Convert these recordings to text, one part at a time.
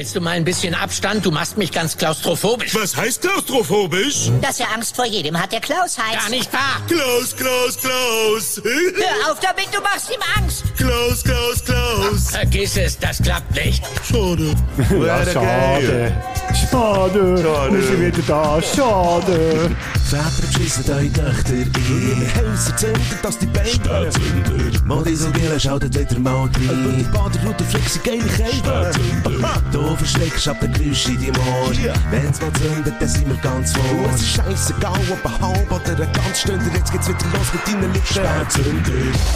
Hältst du mal ein bisschen Abstand? Du machst mich ganz klaustrophobisch. Was heißt klaustrophobisch? Dass er Angst vor jedem hat, der Klaus heißt. Gar nicht wahr. Klaus, Klaus, Klaus. Hör auf damit, du machst ihm Angst. Klaus, Klaus, Klaus. Vergiss es, das klappt nicht. Schade. Ja, schade. Schade. Schade. Wieder da. Schade. Väter beschissen eure Töchter. In Häuser zünden, dass die Beine Modisogele schaltet wieder mal rein. Die Baderroute fliegt sie geile Kälte. Du verschreckst ab den Geräusch in die Moor Wenn's mal zündet, dann sind wir ganz vor. Es ist scheissegal, ob ein halb oder ein ganz Stunde Jetzt geht's wieder los mit deinen Lippen. Spätzünder.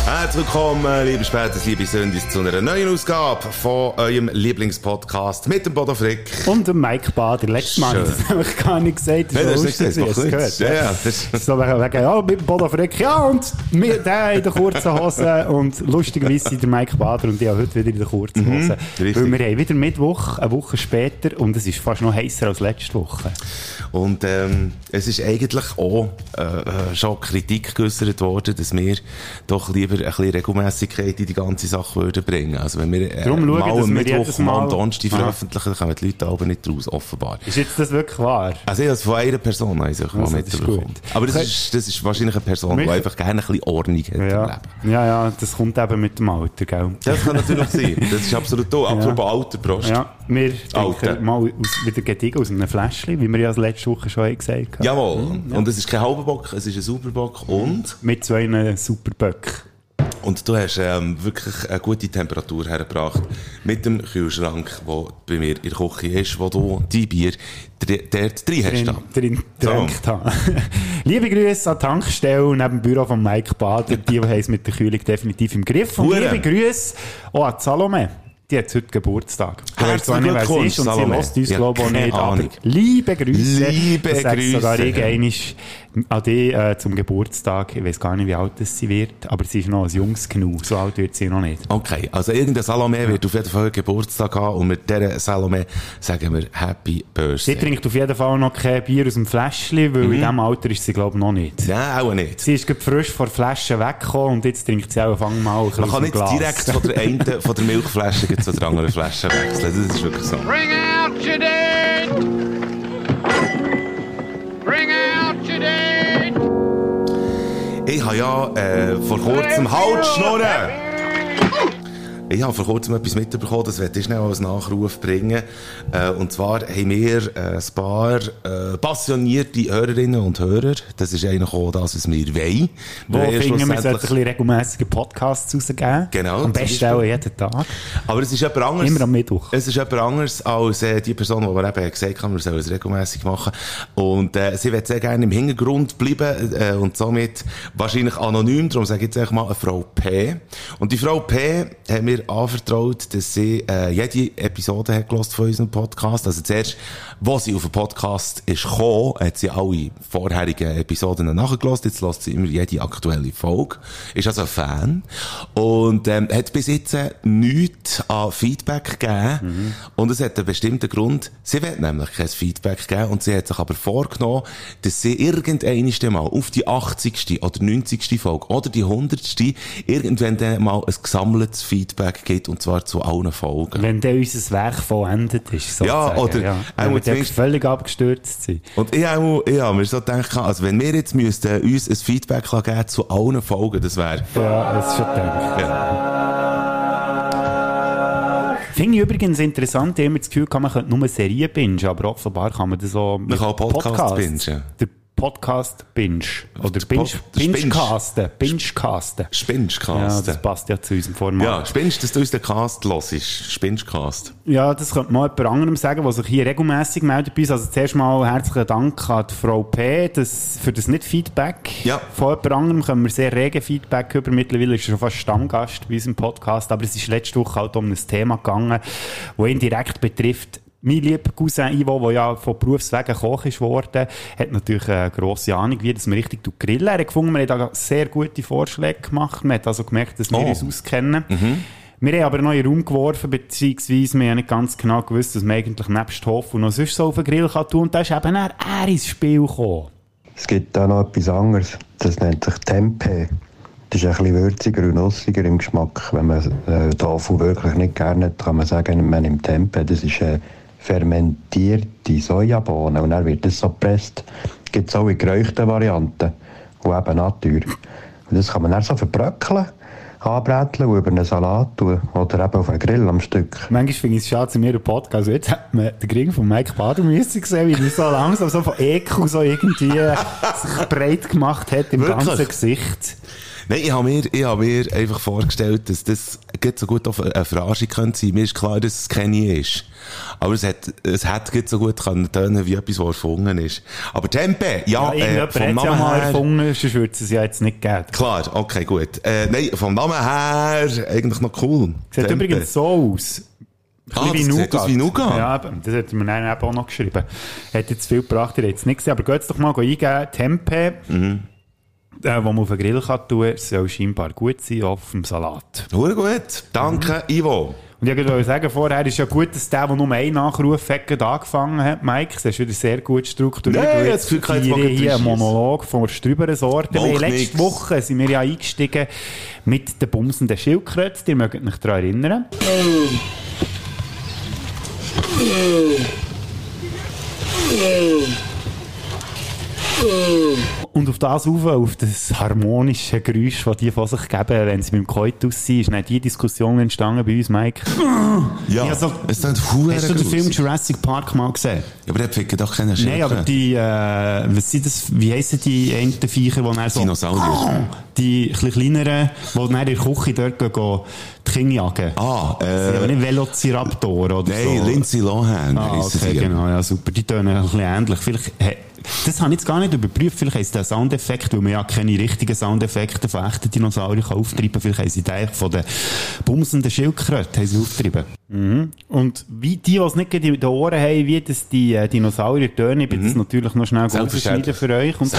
Herzlich willkommen, liebe Spätes, liebe Sündis, zu einer neuen Ausgabe von eurem Lieblingspodcast mit dem Bodo Frick. Und der Mike Bader. Letztes Mal habe ich das nämlich gar nicht gesagt. Nein, Das ist nicht gesagt, Ja, ja, das So wegen, wegen, ja, mit dem Bodo Frick, ja, und wir, der in der kurzen Hose und lustigerweise sind der Mike Bader und ich auch heute wieder in der kurzen Hose. richtig. Weil wir haben wieder Mittwoch, eine Woche später und es ist fast noch heißer als letzte Woche. Und ähm, es ist eigentlich auch äh, äh, schon Kritik geäußert worden, dass wir doch lieber ein bisschen Regelmässigkeit in die ganze Sache würden bringen. Also wenn wir äh, Darum schauen, mal dass am wir Mittwoch jedes mal am Donnerstag veröffentlichen, kommen die Leute aber nicht raus, offenbar. Ist jetzt das wirklich wahr? Also ich habe es von einer Person ich mal Also, das Aber das ist, das ist wahrscheinlich eine Person, die einfach gerne ein bisschen Ordnung hat im Ja. Leben. ja, ja, das kommt eben mit dem Alter, gell? Das kann natürlich sein. Das ist absolut toll. Apropos alter Prost. Ja, wir trinken mal aus, wieder gediegen aus einem Fläschchen, wie wir ja letzte Woche schon gesagt haben. Jawohl. Und es ist kein halber Bock, es ist ein Superbock. Und, Mit so einem super Böck. Und du hast ähm, wirklich eine gute Temperatur hergebracht mit dem Kühlschrank, der bei mir in der Küche ist, wo du die Bier dort drin hast. drin, drin habe. Liebe Grüße an die Tankstelle neben dem Büro von Mike Bader. Die haben es mit der Kühlung definitiv im Griff. Und Hure. liebe Grüße auch an Salome. Die hat heute Geburtstag. Du weißt zwar nicht, wer es ist und sie lässt uns, Ja, glaube ich, auch nicht. Aber Ahnung. liebe Grüße. Liebe das sogar Grüße. ich einmal an dich äh, zum Geburtstag. Ich weiß gar nicht, wie alt sie wird, aber sie ist noch ein Jungs genug. So alt wird sie noch nicht. Okay, also irgendein Salome wird auf jeden Fall Geburtstag haben und mit dieser Salome sagen wir Happy Sie Birthday. trinkt auf jeden Fall noch kein Bier aus dem Fläschchen, weil Mhm. in diesem Alter ist sie, glaube ich, noch nicht. Nein, auch nicht. Sie ist frisch von der Flasche weggekommen und jetzt trinkt sie auch fang mal ein Man kann nicht Glas. direkt von der einen, von der Milchflasche zu der anderen Flasche wechseln. Das ist wirklich so. Bring out your dead! Bring out your dead! Ich habe ja äh, vor kurzem Halt schnurren! Ich habe vor kurzem etwas mitbekommen, das werde ich schnell als Nachruf bringen. Äh, und zwar haben wir äh, ein paar äh, passionierte Hörerinnen und Hörer. Das ist eigentlich auch das, was wir wollen. Wo Wir finden wir, sollten ein bisschen regelmässige Podcasts rausgeben. Genau, Am besten auch jeden Tag. Aber es ist jemand anderes. Immer am Mittwoch. Es ist jemand anderes als äh, die Person, die wir eben gesagt haben, wir sollen es regelmäßig machen. Und äh, sie wird sehr gerne im Hintergrund bleiben äh, und somit wahrscheinlich anonym. Darum sage ich jetzt einfach mal eine Frau P. Und die Frau P hat mir anvertraut, dass sie äh, jede Episode hat gelost von unserem Podcast. Also zuerst, wo sie auf den Podcast ist gekommen, hat sie alle vorherigen Episoden nachgelost. Jetzt lässt sie immer jede aktuelle Folge. Ist also ein Fan. Und ähm, hat bis jetzt nichts an Feedback gegeben. Und es hat einen bestimmten Grund. Sie will nämlich kein Feedback geben. Und sie hat sich aber vorgenommen, dass sie irgendwann mal auf die 80. oder 90. Folge oder die 100. irgendwann dann mal ein gesammeltes Feedback gibt. Und zwar zu allen Folgen. Wenn dann unser Werk vollendet ist. Ja, sozusagen, oder- Ja. auch Wenn wir völlig abgestürzt sind. Und ich habe ich habe mir so gedacht, also wenn wir jetzt müssten uns ein Feedback geben zu allen Folgen, das wäre... Ja, das ist schon gedacht. Ja. Finde ich übrigens interessant, ich habe immer das Gefühl, man könnte nur Serien bingen, aber offenbar kann man das auch mit kann auch Podcast Podcasts. bingen. Podcast Binge. Oder Das Binge, Pod- das Bingecasten. Bingecasten. Spinnst Ja, das passt ja zu unserem Format. Ja, spinnst, dass du uns den Cast hörst. Spinnst Cast. Ja, das könnte man jemand anderem sagen, der sich hier regelmässig meldet bei uns. Also zuerst mal herzlichen Dank an die Frau P. Das, für das Nicht-Feedback. Ja. Von jemand anderem können wir sehr rege Feedback über. Mittlerweile ist er schon fast Stammgast bei unserem Podcast. Aber es ist letzte Woche halt um ein Thema gegangen, das ihn direkt betrifft. Mein lieber Cousin Ivo, der ja von Berufswegen Koch ist worden, hat natürlich eine grosse Ahnung, wie das man richtig grillen. Er hat gefunden, wir haben da sehr gute Vorschläge gemacht. Man hat also gemerkt, dass wir Oh. uns auskennen. Wir haben aber noch in den Raum geworfen, beziehungsweise wir haben nicht ganz genau gewusst, dass man eigentlich nebst Hof und noch sonst so auf den Grill kann tun. Und da ist eben er, er ins Spiel gekommen. Es gibt da noch etwas anderes. Das nennt sich Tempeh. Das ist ein bisschen würziger und nussiger im Geschmack. Wenn man äh, Tofu wirklich nicht gerne hat, kann man sagen, man nimmt Tempeh. Das ist eine fermentierte Sojabohne und dann wird das so gepresst. Gibt es auch in geräuchten Varianten und eben Natur. Und das kann man dann so verbröckeln, anbräteln und über einen Salat tun oder eben auf einen Grill am Stück. Manchmal finde ich es schade, zu mir einen Podcast. Also jetzt hat man den Gring von Mike Bader müssen gesehen, wie er so langsam so von Ekel so irgendwie sich breit gemacht hat im Wirklich? ganzen Gesicht. Nein, ich habe mir, ich habe mir einfach vorgestellt, dass das geht so gut auf eine Verarschung könnte sein. Mir ist klar, dass es keine ist. Aber es hat, es hat geht so gut können tönen wie etwas, was erfunden ist. Aber Tempe, ja, Ja, äh, vom es ja Namen mal her. erfunden, sonst würde es es ja jetzt nicht geben. Klar, okay, gut. Äh, nein, vom Namen her eigentlich noch cool. Sieht Tempe. übrigens so aus. Ah, das sieht aus wie Nougat. Ja, das hat mir dann auch noch geschrieben. Hat jetzt viel gebracht, ihr habt es nicht gesehen, aber geht jetzt doch mal eingeben, Tempe, Mhm. Äh, wo man auf den Grill kann tun kann, soll scheinbar gut sein, auch auf dem Salat. Hure gut. Danke, Ivo. Und ich wollte sagen, vorher ist ja gut, dass der, der nur einen Nachruf hat, angefangen hat, Mike, das ist wieder sehr gut strukturiert. Ja, jetzt ich jetzt ich hier einen. Monolog von der Strüberen Sorte. Letzte nix. Woche sind wir ja eingestiegen mit den bumsenden Schildkröten. Ihr mögt euch daran erinnern. Und auf das auf, auf das harmonische Geräusch, das die von sich geben, wenn sie beim Koitus sind, ist dann die Diskussion entstanden bei uns, Mike. Ja, Also, es nicht hure Hast du den Film. Jurassic Park mal gesehen? Ja, aber der fickt doch keine Nein, aber die, äh, was sind das, wie heissen die einen Viecher, die dann so... Dinosaurier. Die ein kleineren, die dann in der Küche dort gehen, gehen die Kinder jagen. Ah, Das sind aber äh, nicht Velociraptor oder nein, so. Lindsay Lohan Ah, okay, genau, ja, super. Die tönen ein bisschen ähnlich. Vielleicht, hey, das habe ich jetzt gar nicht überprüft. Vielleicht sie den Soundeffekt, weil man ja keine richtigen Soundeffekte von echten Dinosauriern kann auftreiben kann. Vielleicht haben sie den von den bumsenden Schildkröten haben sie aufgetrieben. Und wie die, die es nicht in den Ohren haben, wie das die äh, Dinosaurier tönen, ich bin Mhm. das natürlich noch schnell rausschneiden für euch. Und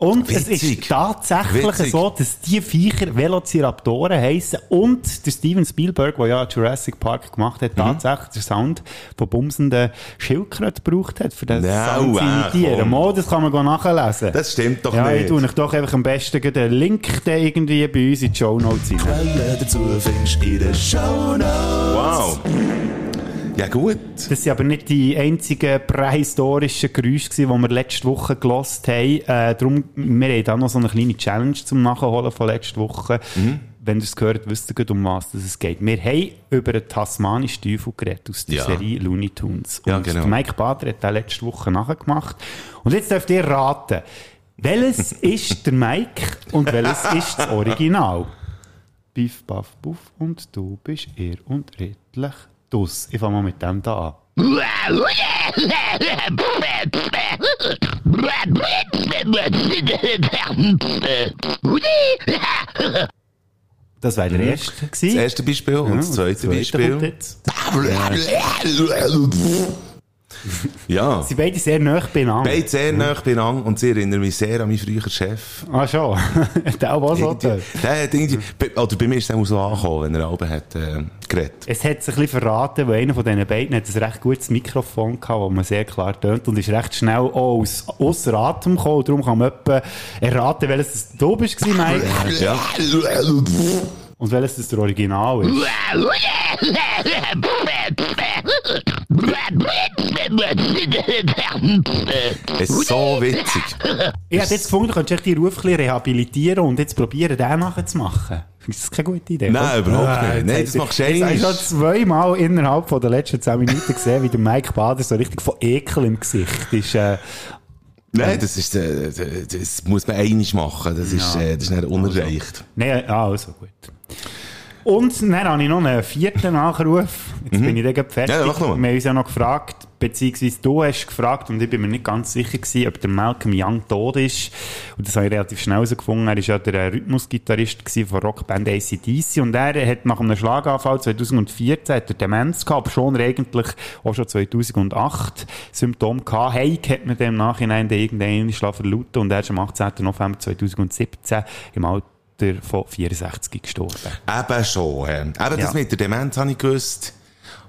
Und es Witzig. ist tatsächlich Witzig. so, dass die Viecher Velociraptoren heissen und der Steven Spielberg, der ja Jurassic Park gemacht Mhm. hat, tatsächlich den Sound von bumsenden Schildkröten gebraucht hat, für den No, Sound zu ah, imitieren. Mal, das kann man nachlesen. Das stimmt doch ja, ich nicht. tue euch doch einfach am besten den Link den irgendwie bei uns in die Show Notes rein. Quelle dazu findest in den Shownotes. Wow. Ja, gut. Das sind aber nicht die einzigen prähistorischen Geräusche, die wir letzte Woche gelost haben. Äh, darum, wir haben da noch so eine kleine Challenge zum Nachholen von letzter Woche. Mhm. Wenn ihr es gehört, wisst ihr um was es geht. Wir haben über einen tasmanischen Teufel geredet aus der Ja. Serie Looney Tunes. Ja, Und genau. der Mike Bader hat das letzte Woche nachgemacht. Und jetzt dürft ihr raten, welches ist der Mike und welches ist das Original? Biff, Baff, Buff und du bist er und redlich dus. Ich fange mal mit dem da an. Das war der erste. Das erste Beispiel und das zweite Beispiel. Ja. Sie sind beide sehr nah beieinander. Beide sehr nah beieinander und sie erinnern mich sehr an meinen früheren Chef. Ah, schon. der auch so. Der hat irgendwie, bei- oder bei mir ist er auch so angekommen, wenn er oben hat, äh, geredet. Es hat sich ein bisschen verraten, weil einer von diesen beiden hat ein recht gutes Mikrofon gehabt, das man sehr klar tönt und ist recht schnell auch aus, ausser Atem gekommen. Darum kann man etwa erraten, welches das du bist, Mike. Ja. Und welches das der Original ist. Es ist so witzig. Ich hätte jetzt gefunden, du könntest echt die Ruf ein rehabilitieren und jetzt probieren, den nachzumachen. Ist das keine gute Idee? Nein, oder? überhaupt nicht. jetzt Nein, hast das du- machst du habe ich einmal. schon zweimal innerhalb von der letzten 10 Minuten gesehen, wie der Mike Bader so richtig von Ekel im Gesicht ist. Äh, Nein, das ist, äh, das muss man einig machen. Das ist, äh, das ist nicht unerreicht. Nein, ah, also gut. Und dann habe ich noch einen vierten Nachruf. Jetzt bin ich dann fertig. Mhm. Ja, mach noch mal. Wir haben uns ja noch gefragt, beziehungsweise du hast gefragt und ich bin mir nicht ganz sicher gewesen, ob der Malcolm Young tot ist. Und das habe ich relativ schnell herausgefunden. Er war ja der Rhythmusgitarrist von Rockband ACDC und er hat nach einem Schlaganfall 2014 hat er Demenz gehabt, aber schon eigentlich auch schon 2008 Symptome gehabt. Heik hat man dem im Nachhinein irgendeinen Schlag verlauten und er ist am 18. November 2017 im Alter von 64 gestorben. Eben schon. Eben das Ja. mit der Demenz habe ich gewusst.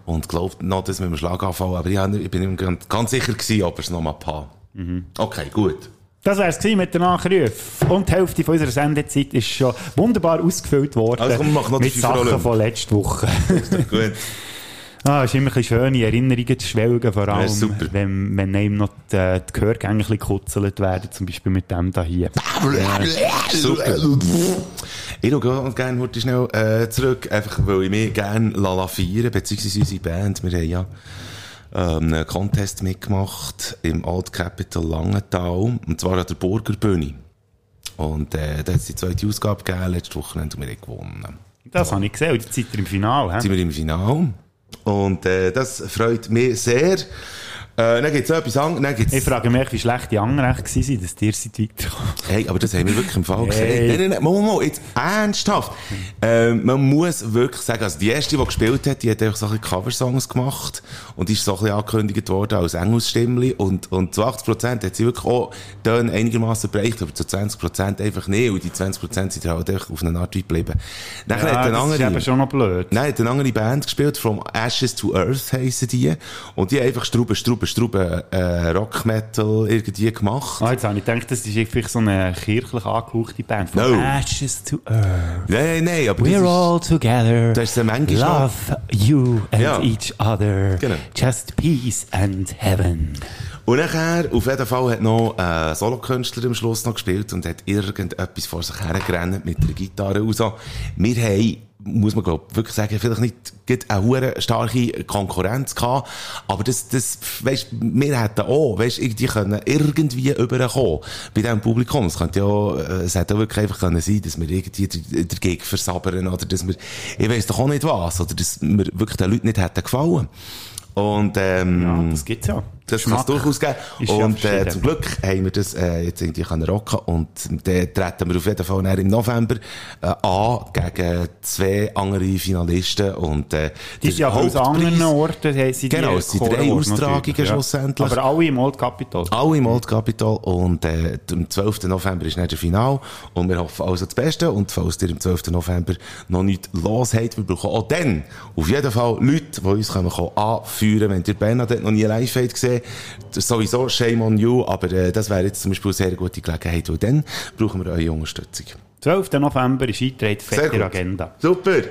Und glaubt noch das mit dem Schlaganfall. Aber ich, bin nicht ganz, sicher gewesen, ob er es noch mal paar. Okay, gut. Das wäre es mit den Nachrufen. Und die Hälfte von unserer Sendezeit ist schon wunderbar ausgefüllt worden. Also komm, machen noch die mit Sachen von letzter Woche. gut. ah, es ist immer ein schöne Erinnerungen zu schwelgen, vor allem, super. wenn, wenn einem noch die, die Gehörgänge gekutzelt werden, zum Beispiel mit dem da hier. Super. Ich schaue gerne heute schnell äh, zurück, einfach weil ich mich gerne Lala feiern, beziehungsweise unsere Band. Wir haben ja ähm, einen Contest mitgemacht im Old Capital Langenthal, und zwar an der Burgerbühne. Und äh, da hat es die zweite Ausgabe gegeben, letztes Wochenende, und wir haben gewonnen. Das habe ich gesehen. Und jetzt seid ihr im Finale. Jetzt sind wir im Finale. Und äh, das freut mich sehr. Äh, dann gibt es etwas anderes. Ich frage mich, wie schlecht die anderen echt waren, dass ihr seid weitergekommen. Hey, aber das haben wir wirklich im Fall gesehen. Hey. Nein, nein, nein, mal, jetzt ernsthaft. Ähm, man muss wirklich sagen, also die erste, die gespielt hat, die hat einfach so ein Coversongs gemacht und ist so ein bisschen angekündigt worden als Engelsstimmli und, und zu 80% hat sie wirklich auch dann einigermaßen bereicht, aber zu 20% einfach nicht und die 20% sind halt einfach auf eine Art geblieben. Dann Ja, hat eine das ist andere, eben schon noch blöd. Nein, hat eine andere Band gespielt, From Ashes to Earth heissen die. Und die einfach Strube, Strube, Strube, äh, Rock Metal irgendwie gemacht. Ah, jetzt habe ich gedacht, das ist vielleicht so eine kirchlich angehauchte Band. No. Ashes to Earth. Nein, nein, aber das We're all together. das ist manchmal noch- Love you and Ja. each other. Genau. Just peace and heaven. Und nachher, auf jeden Fall, hat noch ein Solokünstler am Schluss noch gespielt und hat irgendetwas vor sich hergerannt mit der Gitarre raus. Wir haben, muss man glaub, wirklich sagen, vielleicht nicht eine starke Konkurrenz gehabt, aber das, das, weisst, wir hätten auch, weisst, irgendwie können irgendwie überkommen bei diesem Publikum. Es könnte ja, äh, es hätte auch wirklich einfach können sein, dass wir irgendwie der- dagegen versabern oder dass wir, ich weiss doch auch nicht was, oder dass wir wirklich den Leuten nicht hätten gefallen. Und, ähm, Ja, das gibt's ja. Das es Geschmack durchaus geben. ist ja Und äh, zum Glück haben wir das äh, jetzt irgendwie können rocken und dann treten wir auf jeden Fall im November äh, an gegen zwei andere Finalisten und äh, Die sind ja aus anderen Orten. haben sie Genau, es sind drei Austragungen ja. schlussendlich. Aber alle im Old Capital. Alle im Old Capital und äh, am 12. November ist dann der Final und wir hoffen also das Beste und falls ihr am 12. November noch nichts los habt, wir brauchen auch dann auf jeden Fall Leute, die uns können kommen anführen wenn ihr Bernadette noch nie live habt gesehen, sowieso shame on you, aber äh, das wäre jetzt zum Beispiel eine sehr gute Gelegenheit, weil dann brauchen wir eure Unterstützung. 12. November ist eingetragen, fette. Agenda. Super.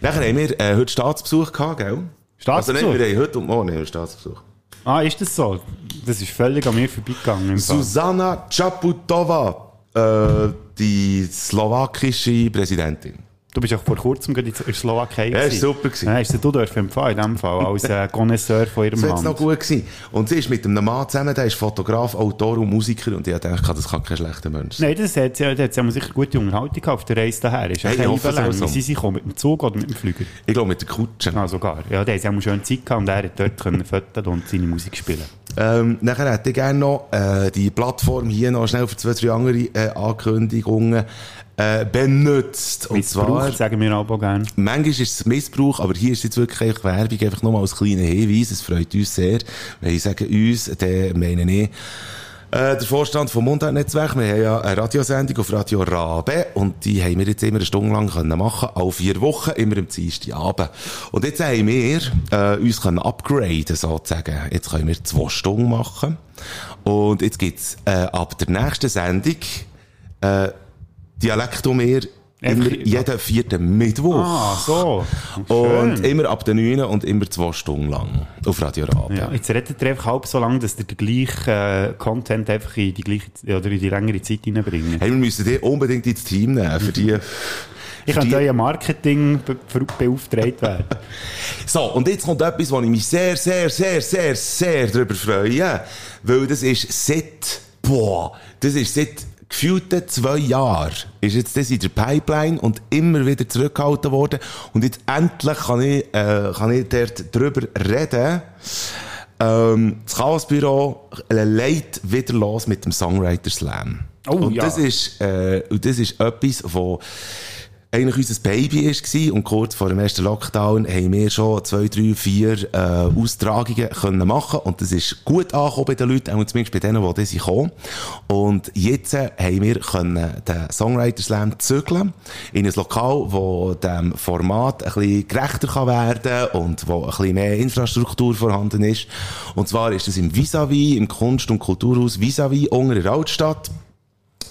Nachher haben wir äh, heute Staatsbesuch gehabt, gell? Staatsbesuch? Also nicht, wir haben heute und morgen wir Staatsbesuch. Ah, ist das so? Das ist völlig an mir vorbeigegangen. Susanna Čaputova, äh, die slowakische Präsidentin. Du bist auch vor kurzem in der Slowakei. Ja, ist super gewesen. Ja, hast du dürfen empfehlen, in dem Fall, als äh, Connoisseur von ihrem Das war noch gut gewesen. Und sie ist mit einem Mann zusammen, der ist Fotograf, Autor und Musiker und ich gedacht, das kann kein schlechter Mensch sein. Nein, das hat ja, das hat sicher gute Unterhaltung gehabt auf der Reise daher. Ist Hey, ich hoffe es Überlänge. auch so. Sie sind mit dem Zug oder mit dem Flüger? Ich glaube mit der Kutsche. Ah, sogar. Ja, der hat auch schön Zeit gehabt und er hat dort können und seine Musik spielen. Ähm, nachher hätte ich gerne noch äh, die Plattform hier noch schnell für zwei, drei andere äh, Ankündigungen äh, benutzt. Und zwar, Missbraucht, sagen wir aber gerne. manchmal ist es Missbrauch, aber hier ist jetzt wirklich Werbung, einfach nur mal als kleiner Hinweis. Es freut uns sehr. Wenn ich sage uns, dann meine ich äh, der Vorstand vom Mundart-Netzwerk. Wir haben ja eine Radiosendung auf Radio Rabe und die haben wir jetzt immer eine Stunde lang können machen, alle vier Wochen, immer am Dienstagabend. Und jetzt haben wir äh, uns können upgraden, sozusagen. Jetzt können wir zwei Stunden machen. Und jetzt gibt's äh, ab der nächsten Sendung äh, Dialektomeer immer Einfach- jeden vierten Mittwoch. Ah, so. Und Schön. immer ab der 9 und immer zwei Stunden lang auf Radio Rabe. Ja, jetzt redet ihr einfach halb so lange, dass ihr den gleichen äh, Content einfach in die gleiche oder in die längere Zeit reinbringt. Hey, wir müssen die unbedingt ins Team nehmen, für die... Ich für könnte euer Marketing be beauftragt werden. So, und jetzt kommt etwas, wo ich mich sehr, sehr, sehr, sehr, sehr darüber freue. Weil das ist seit, boah, das ist seit gefühlten zwei Jahren ist jetzt das in der Pipeline und immer wieder zurückgehalten worden. Und jetzt endlich kann ich, äh, kann ich dort drüber reden. Ähm, das Chaosbüro legt wieder los mit dem Songwriter Slam. Oh, und ja. das ist, äh, und das ist etwas, wo eigentlich unser Baby war und kurz vor dem ersten Lockdown haben wir schon zwei, drei, vier äh, Austragungen können machen und das ist gut angekommen bei den Leuten, auch zumindest bei denen, die das kommen. Und jetzt äh, haben wir können den Songwriter Slam zügeln in ein Lokal, wo dem Format ein bisschen gerechter kann werden und wo ein bisschen mehr Infrastruktur vorhanden ist. Und zwar ist es im Vis-a-vis, im Kunst- und Kulturhaus Vis-a-vis, unter der Altstadt.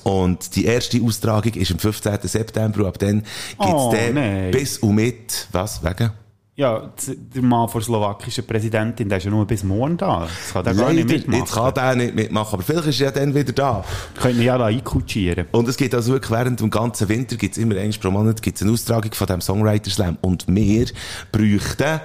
Und die erste Austragung ist am 15. September ab dann gibt's Oh, dann nein. bis und mit, was, wegen? Ja, der Mann von der slowakischen Präsidentin, der ist ja nur bis morgen da. Das kann der gar nicht Leider, mitmachen. jetzt kann der nicht mitmachen, aber vielleicht ist er ja dann wieder da. Können wir ja da einkutschieren. Und es gibt also wirklich während dem ganzen Winter gibt's immer eins pro Monat gibt's eine Austragung von dem Songwriter Slam. Und wir bräuchten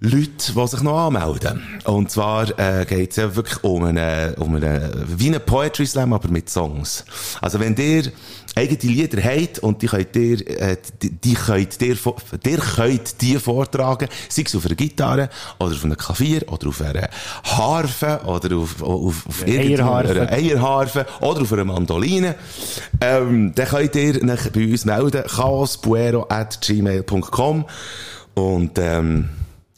Leute, die sich noch anmelden. Und zwar äh, geht's ja wirklich um eine, um eine, wie eine Poetry Slam, aber mit Songs. Also wenn ihr eigene Lieder habt und die könnt ihr, äh, die, die könnt ihr, ihr könnt die vortragen, sei es auf einer Gitarre oder auf einem Klavier oder auf einer Harfe oder auf, auf, auf Eierharfe. einer Eierharfe oder auf einer Mandoline, ähm, dann könnt ihr euch bei uns melden, chaospuero.gmail.com und ähm,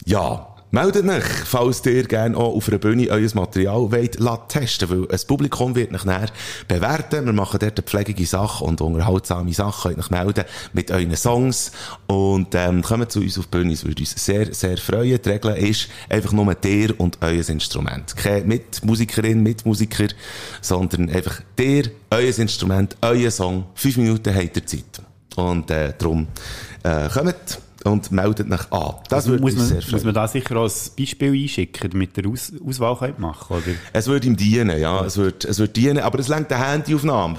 ja, meldet euch, falls ihr gerne auch auf einer Bühne euer Material wollt, testen, weil ein Publikum wird euch nachher bewerten. Wir machen dort pflegige Sache und unterhaltsame Sachen. Könnt euch melden mit euren Songs und ähm, kommt zu uns auf die Bühne. Es würde uns sehr, sehr freuen. Die Regel ist einfach nur dir und euer Instrument. Keine Mitmusikerin, Mitmusiker, sondern einfach dir, euer Instrument, euer Song. Fünf Minuten habt ihr Zeit. Und äh, darum äh, kommt und meldet euch an. Das würde muss, sehr man, freuen. muss man da sicher ein Beispiel einschicken, damit ihr Aus Auswahl könnt machen oder? Es würde ihm dienen, ja. Es würde, es würde dienen, aber es lenkt eine Handyaufnahme.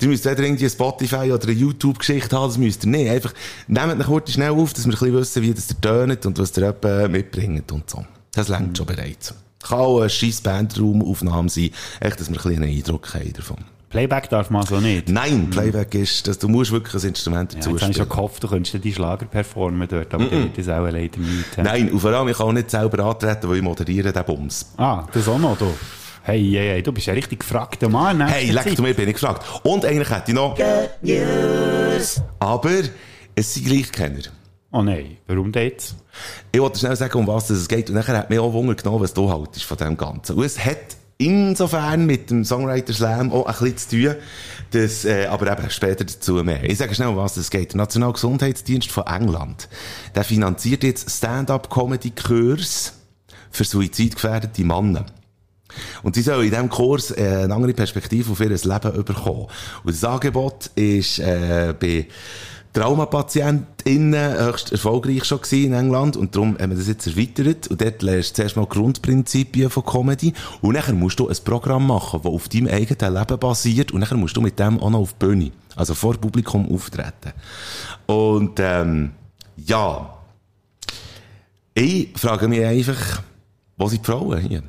Ihr müsst weder irgendwie eine Spotify oder eine YouTube-Geschichte haben, das müsst ihr nicht. Einfach, nehmt ihn kurz schnell auf, dass wir ein bisschen wissen, wie das ihr tönt und was ihr etwa mitbringt und so. Das lenkt schon bereits. Kann auch eine scheisse Bandraumaufnahme sein, echt, dass wir ein bisschen einen Eindruck haben davon. Playback darf man so nicht. Nein, Playback ist, dass du musst wirklich ein Instrument Ja, dazu jetzt habe ich schon gehofft, du könntest die Schlager performen dort, aber der wird das auch leider nicht. Nein, und vor allem, ich kann auch nicht selber antreten, weil ich moderiere den Bums. Ah, das auch noch, du. Hey, hey, hey, du bist ein richtig gefragter Mann. Hey, leck du mir, bin ich gefragt. Und eigentlich hätte ich noch... Aber es sind Gleichkenner. Oh nein, warum jetzt? Ich wollte schnell sagen, um was es geht. Und nachher hat mich auch Wunder genommen, was du haltest von dem Ganzen. Und es hat insofern mit dem Songwriter Slam auch ein bisschen zu tun, dass, äh, aber eben später dazu mehr. Ich sage schnell, was es geht. Der Nationalgesundheitsdienst von England, der finanziert jetzt Stand-up-Comedy-Kurs für suizidgefährdete Männer. Und sie sollen in diesem Kurs äh, eine andere Perspektive auf ihr Leben bekommen. Und das Angebot ist äh, bei TraumapatientInnen höchst erfolgreich schon gewesen in England und darum haben wir das jetzt erweitert und dort lernst du zuerst mal Grundprinzipien von Comedy und nachher musst du ein Programm machen, das auf deinem eigenen Leben basiert und nachher musst du mit dem auch noch auf die Bühne, also vor Publikum auftreten. Und ähm, ja, ich frage mich einfach, wo sind die Frauen hier?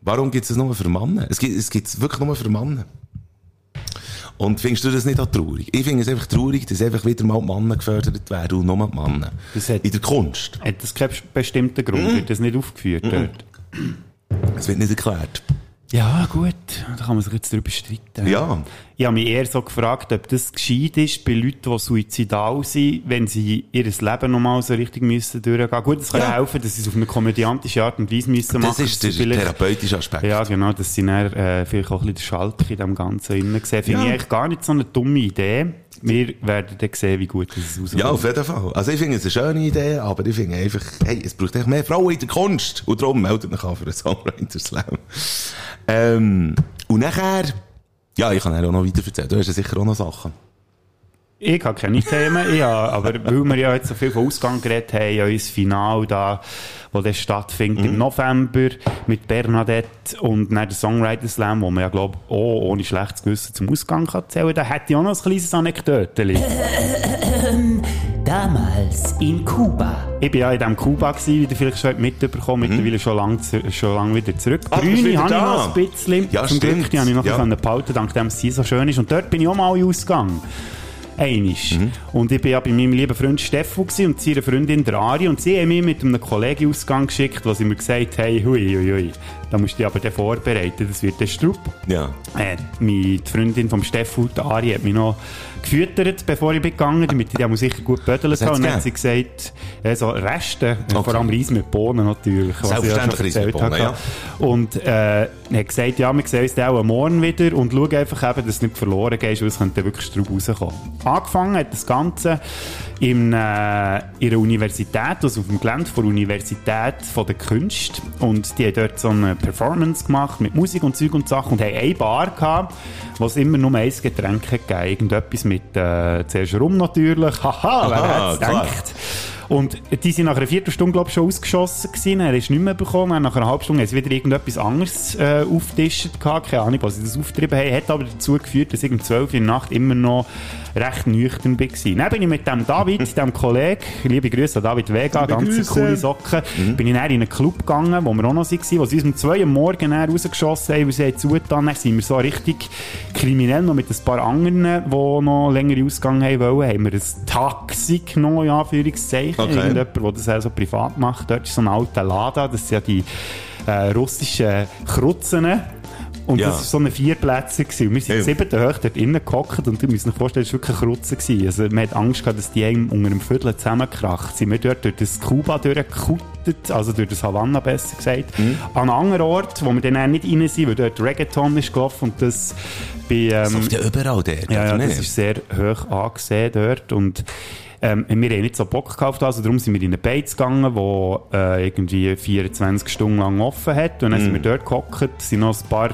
Warum gibt es das nur für Männer? Es gibt es gibt's wirklich nur für Männer. Und findest du das nicht auch traurig? Ich finde es einfach traurig, dass einfach wieder mal die Männer gefördert werden und nur die Männer. Das hat- In der Kunst. Hat das keinen bestimmten Grund? Mhm. Wird das nicht aufgeführt dort? Es wird nicht erklärt. Ja, gut. Da kann man sich jetzt darüber streiten. Ja. Ich habe mich eher so gefragt, ob das gescheit ist bei Leuten, die suizidal sind, wenn sie ihr Leben nochmal so richtig müssen durchgehen. Gut, es kann ja. Helfen, dass sie es auf eine komödiantische Art und Weise müssen Das machen. ist dass der sie vielleicht- therapeutische Aspekt. Ja, genau, dass sie dann, äh, vielleicht auch ein bisschen den Schalk in dem Ganzen innen sehen. Finde Ja. ich eigentlich gar nicht so eine dumme Idee. Wir werden dann sehen, wie gut es rauskommt. Ja, auf jeden Fall. Also ich finde es eine schöne Idee, aber ich finde einfach, hey, es braucht echt mehr Frauen in der Kunst. Und darum meldet mich an für einen Songwriter Slam. Ähm, und nachher, ja, ich kann auch noch weiter erzählen. Du hast ja sicher auch noch Sachen. Ich habe keine Themen, ja, aber weil wir ja jetzt so viel von Ausgang geredet haben, ja, unser Final da, wo das stattfindet Mhm. im November mit Bernadette und dann der Songwriter Slam, wo man ja, glaube auch ohne schlechtes Gewissen zum Ausgang kann zählen. Da hätte ich auch noch ein kleines Anekdötchen. Damals in Kuba. Ich war ja in diesem Kuba, gewesen, wie ihr vielleicht schon mitbekommen mittlerweile schon lange schon lang wieder zurück. Mhm. Ah, Grüne wieder habe ich noch ein bisschen. Ja, Zum stimmt. Glück, die habe ich noch Ja. behalten, dank dem es hier so schön ist. Und dort bin ich auch mal Ausgang. Einisch. Mhm. Und ich bin ja bei meinem lieben Freund Steffo und seiner Freundin der Ari und sie haben mich mit einem Kollegen Ausgang geschickt, wo sie mir gesagt haben, hui, hui, hui, da musst du dich aber dann vorbereiten, das wird der Strupp. Ja. Äh, meine die Freundin vom Steffo, die Ari, hat mich noch gefüttert, bevor ich bin gegangen, damit ich die muss sicher gut bödeln kann. Und dann hat sie gesagt, äh, so Reste, äh, Okay. vor allem Reis mit Bohnen natürlich. was ich ja schon Selbstverständlich Reis mit Bohnen, habe. Und äh, hat gesagt, ja, wir sehen uns dann auch morgen wieder und schau einfach eben, dass du nicht verloren gehst, weil es könnte wirklich drauf rauskommen. Angefangen hat das Ganze in, äh, in einer Universität, also auf dem Gelände der Universität von der Künste. Und die haben dort so eine Performance gemacht mit Musik und Zeug und Sachen und haben eine Bar gehabt, wo es immer nur ein Getränk hat gegeben. Irgendetwas mit, äh, zuerst Rum natürlich. Haha, wer Aha, hätte es gedacht? Und die sind nach einer Viertelstunde, glaube ich, schon ausgeschossen gewesen. Er ist nicht mehr bekommen. Dann Nach einer halben Stunde haben sie wieder irgendetwas anderes äh, aufgetischt gehabt. Keine Ahnung, was sie das aufgetrieben haben. Hat aber dazu geführt, dass ich um 12 Uhr in der Nacht immer noch recht nüchtern war. Dann bin ich mit dem David, dem Kollegen, liebe Grüße an David Vega, ganz Grüße. coole Socken, bin ich dann in einen Club gegangen, wo wir auch noch waren, wo sie uns um 2 Uhr am Morgen rausgeschossen haben, weil sie haben zugetan. Dann sind wir so richtig kriminell noch mit ein paar anderen, die noch längere Ausgänge haben wollen, haben wir ein Taxi genommen, in Anführungszeichen. Okay. Irgendjemand, der das also privat macht. Dort ist so ein alter Lada, das sind ja die äh, russischen Krutzen. Und Ja. das war so eine Vierplätze. gewesen. Und wir sind Ja. siebten hoch dort innen gehockt und ihr müsst euch vorstellen, es war wirklich Krutze. gewesen. Also man hat Angst gehabt, dass die einem unter dem Viertel zusammenkracht. Sind wir dort durch das Kuba durchgekuttet, also durch das Havanna besser gesagt. Mhm. An einem anderen Ort, wo wir dann auch nicht rein sind, weil dort Reggaeton ist gelaufen und das bei... Ähm, Das läuft ja überall dort, ja, ja, das ist sehr hoch angesehen dort und ähm, wir haben nicht so Bock gekauft, also darum sind wir in eine Beiz gegangen, die äh, irgendwie 24 Stunden lang offen hat und dann Mhm. sind wir dort gehockt, sind noch ein paar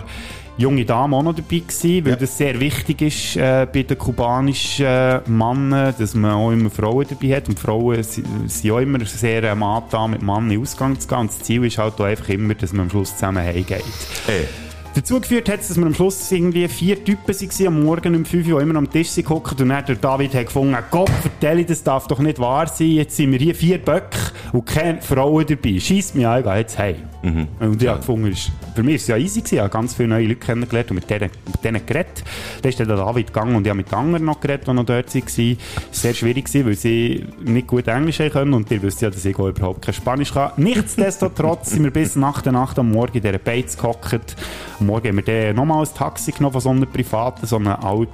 junge Damen auch noch dabei gewesen, weil das sehr wichtig ist äh, bei den kubanischen äh, Männern, dass man auch immer Frauen dabei hat und Frauen si- sind auch immer sehr ähm, angetan, mit Mann in Ausgang zu gehen und das Ziel ist halt auch einfach immer, dass man am Schluss zusammen heimgeht. Ey. Dazu geführt hat es, dass wir am Schluss irgendwie vier Typen waren, am Morgen um 5 Uhr, immer am Tisch gehockt und dann der David hat gefunden, Gott, vertelle, das darf doch nicht wahr sein, jetzt sind wir hier vier Böcke und keine Frauen dabei. Schießt mich an, ich jetzt heim. Und ich habe gefunden, ist- für mich war es ja easy, gewesen. ich habe ganz viele neue Leute kennengelernt und mit denen, mit denen geredet. Dann ist dann der David gegangen und ich habe mit anderen noch geredet, die noch dort waren. Sehr schwierig, gewesen, weil sie nicht gut Englisch haben können und ihr wisst ja, dass ich überhaupt kein Spanisch kann. Nichtsdestotrotz sind wir bis nach der Nacht am Morgen in dieser Beiz gehockt. Am Morgen haben wir dann nochmal ein Taxi genommen von so einem privaten, so einem alten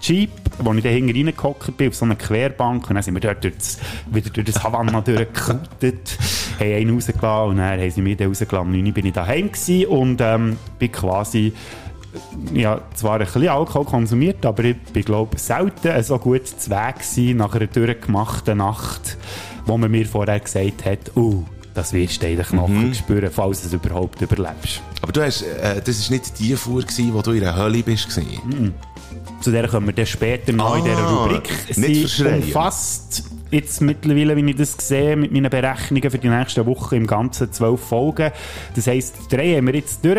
Jeep, wo ich dann hinten reingehockt bin, auf so einer Querbank. Und dann sind wir dort durch das, wieder durch das Havanna durchgekuttet, haben einen rausgelassen und dann haben sie mich dann rausgelassen. Um 9 Uhr bin ich daheim gewesen und ähm, bin quasi ja, zwar ein bisschen Alkohol konsumiert, aber ich bin, glaube selten so gut zu Weg gewesen nach einer durchgemachten Nacht, wo man mir vorher gesagt hat, oh, das wirst du in den Knochen spüren, falls du es überhaupt überlebst. Aber du hast, äh, das war nicht die Fuhr, gewesen, wo du in der Hölle bist. gewesen. Zu der kommen wir dann später noch in dieser Ah, Rubrik. nicht Sie umfasst jetzt mittlerweile, wie ich das sehe, mit meinen Berechnungen für die nächsten Woche im Ganzen zwölf Folgen. Das heisst, drei haben wir jetzt durch.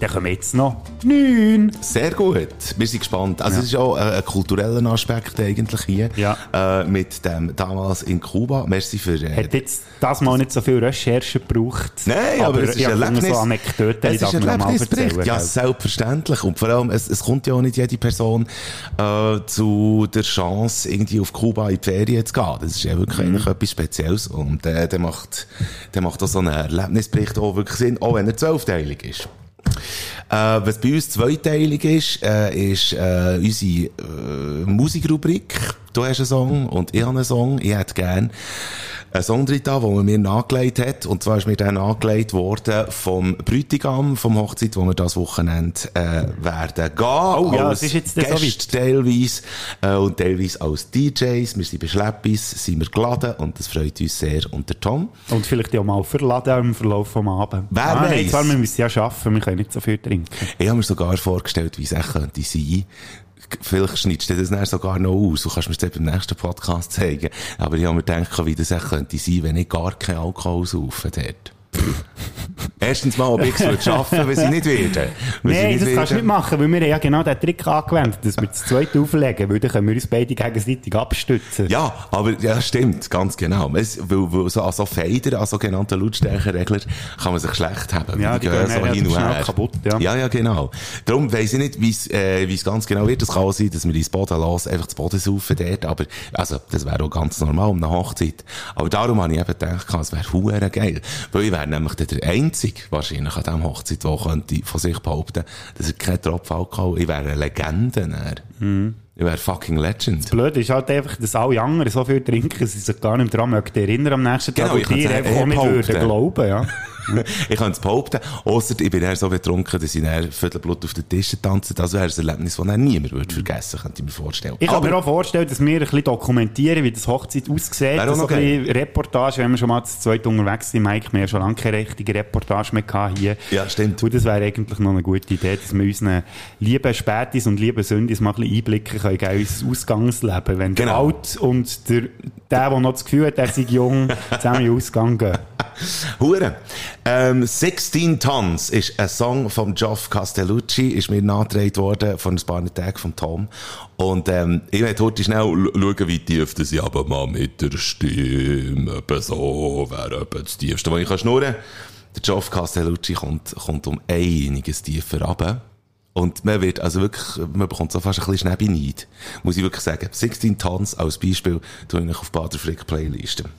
Dann kommen jetzt noch neun. Sehr gut. Wir sind gespannt. Also, es ist auch ein, ein kultureller Aspekt eigentlich hier. Ja. Äh, mit dem damals in Kuba. Merci für, äh, Hat jetzt das mal nicht so viel Recherche gebraucht. Nein, aber, es ist ein Erlebnis. so Anekdoten, es ist ein Erlebnisbericht. Ja, selbstverständlich. Und vor allem, es, es kommt ja auch nicht jede Person äh, zu der Chance, irgendwie auf Kuba in die Ferien zu gehen. Das ist ja wirklich Mhm. eigentlich etwas Spezielles. Und äh, der macht, der macht auch so einen Erlebnisbericht auch wirklich Sinn, auch wenn er zwölfteilig ist. Äh, was bei uns zweiteilig ist, äh, ist äh, unsere äh, Musikrubrik. Du hast einen Song und ich habe einen Song. Ich hätte gern einen Song drin, den man mir nachgelegt hat. Und zwar ist mir dann angelegt worden vom Bräutigam, vom Hochzeit, wo wir das Wochenende äh, werden gehen. Oh ja, es ist jetzt dann so Gäste teilweise äh, und teilweise als DJs. Wir sind bei Schleppis, sind wir geladen und das freut uns sehr. Und der Tom? Und vielleicht auch mal verladen im Verlauf des Abends. Wer ah, Nein, zwar, wir müssen ja arbeiten, wir können nicht so viel trinken. Ich habe mir sogar vorgestellt, wie es echt könnte sein. Vielleicht schneidest du das dann sogar noch aus. Du kannst mir das beim nächsten Podcast zeigen. Aber ich habe mir gedacht, wie das echt könnte sein, wenn ich gar keinen Alkohol saufe dort. Erstens mal, ob ich es würde schaffen, wenn sie nicht werden. Nein, das kannst du werden. nicht machen, weil wir haben ja genau den Trick angewendet, dass wir das zweite auflegen, weil dann können wir uns beide gegenseitig abstützen. Ja, aber ja, stimmt, ganz genau. Es, weil, weil so, an so Fader, an sogenannten Lautstärkeregler, kann man sich schlecht haben. Ja, weil die gehen relativ schnell kaputt, ja. Ja, ja, genau. Darum weiss ich nicht, wie es äh, es ganz genau wird. Es kann sein, dass wir ins Boden lassen, einfach das Boden saufen dort. Aber, also, das wäre auch ganz normal um eine Hochzeit. Aber darum habe ich eben gedacht, es wäre geil. Weil ich wäre nämlich dann der Einzige, wahrscheinlich, an diesem Hochzeit, der könnte von sich behaupten, dass er keinen Tropfen Alkohol, ich wäre eine Legende. Mhm. Ich wäre fucking Legend. Blöd ist halt einfach, dass alle anderen so viel trinken, dass sie sich gar nicht daran möchten erinnern am nächsten Tag Genau, ich und einfach auch nicht würden glauben, ja. ich kann es behaupten. Ausser ich bin eher so betrunken, dass ich dann Viertelblut auf den Tischen tanze. Das wäre ein Erlebnis, das niemand würde vergessen, könnte ich mir vorstellen. Ich kann mir auch vorstellen, dass wir ein bisschen dokumentieren, wie das Hochzeit aussieht. Auch so noch ein bisschen Reportage, wenn wir schon mal zu zweit unterwegs sind, Mike, wir haben schon lange keine richtige Reportage mehr gehabt hier. Ja, stimmt. Und das wäre eigentlich noch eine gute Idee, dass wir unseren lieben Spätis und lieben Sündis mal ein bisschen einblicken können, in unser Ausgangsleben. Wenn der Genau. Alt und der, der, der noch das Gefühl hat, er sei jung, zusammen in den Ausgang gehen. Hure. Ähm, 16 Tons ist ein Song von Geoff Castellucci, ist mir nachgedreht worden von ein paar Tagen von Tom. Und, ähm, ich möchte heute schnell schauen, wie tief das ich aber mal mit der Stimme, etwa so, wäre etwa das tiefste, was ich kann schnurren. Der Geoff Castellucci kommt, kommt um einiges tiefer runter. Und man wird, also wirklich, man bekommt so fast ein bisschen Schnäbi-Neid. Muss ich wirklich sagen. 16 Tons als Beispiel, tue ich auf Bader Frick Playlisten.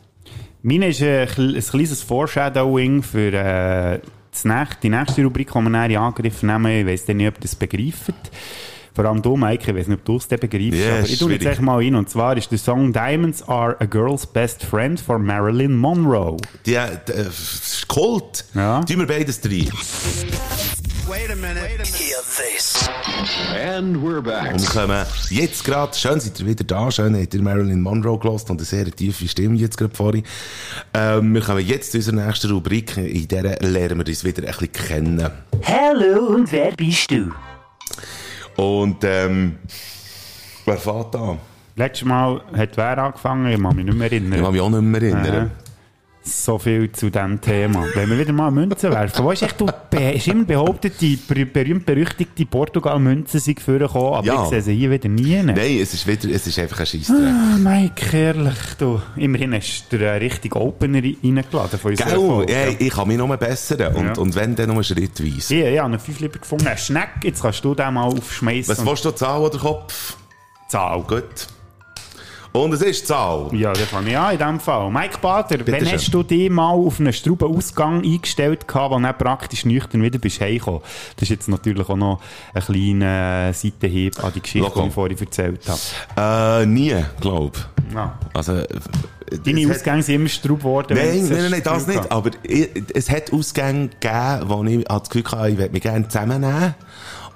Meine ist ein, kle- ein kleines Foreshadowing für äh, das nächste, die nächste Rubrik, die wir nachher in Angriff nehmen. Ich weiss nicht, ob ihr das begreift. Vor allem du, Mike, ich weiss nicht, ob du es dann begreifst. Ja, aber ist ich tue jetzt echt mal ein. Und zwar ist der Song Diamonds are a girl's best friend von Marilyn Monroe. Die, äh, d- äh, f- Kult. Ja. Tun wir beides rein. And we're back. Und wir kommen jetzt gerade, schön seid ihr wieder da, schön habt ihr Marilyn Monroe gelost und eine sehr tiefe Stimme jetzt gerade vorhin. Ähm, wir kommen jetzt zu unserer nächsten Rubrik, in der lernen wir uns wieder ein bisschen kennen. Hallo und wer bist du? Und, ähm, wer fährt an? Letztes Mal hat wer angefangen, ich kann mich nicht mehr erinnern. Ich kann mich auch nicht mehr erinnern. Äh, So viel zu diesem Thema. Wenn wir wieder mal Münzen werfen. Weißt du, echt, du hast immer behauptet, die ber- berühmt-berüchtigte Portugal-Münzen sind vorgekommen, aber Ja. ich sehe sie hier wieder nie. Nein, es ist wieder, es ist einfach ein Scheissdreck. Ah, Mike, ehrlich, du. Immerhin hast du den richtigen Opener reingeladen von unserer Gell? Ja, ich kann mich nur bessern. Und, Ja. und wenn, dann nur schrittweise. Ja, ja, einen fünf lieber gefunden. Schneck, jetzt kannst du den mal aufschmeißen. Was willst du, Zahl oder Kopf? Zahl. Gut. Und es ist Zahl. Ja, das kann ich auch in dem Fall. Mike Bader, Bitte wann schön. hast du dich mal auf einen Straubenausgang eingestellt gehabt, wo dann praktisch nüchtern wieder bist heimgekommen? Das ist jetzt natürlich auch noch ein kleiner Seitenhieb an die Geschichte, Loco. die ich vorhin erzählt habe. Äh, nie, glaub. Ja. Also, äh, Deine hat- Ausgänge sind immer straub geworden. wenn Nein, nein, ein nein, nein, das nicht. Aber ich, es hat Ausgänge gegeben, wo ich das Gefühl hatte, ich würde mich gerne zusammennehmen.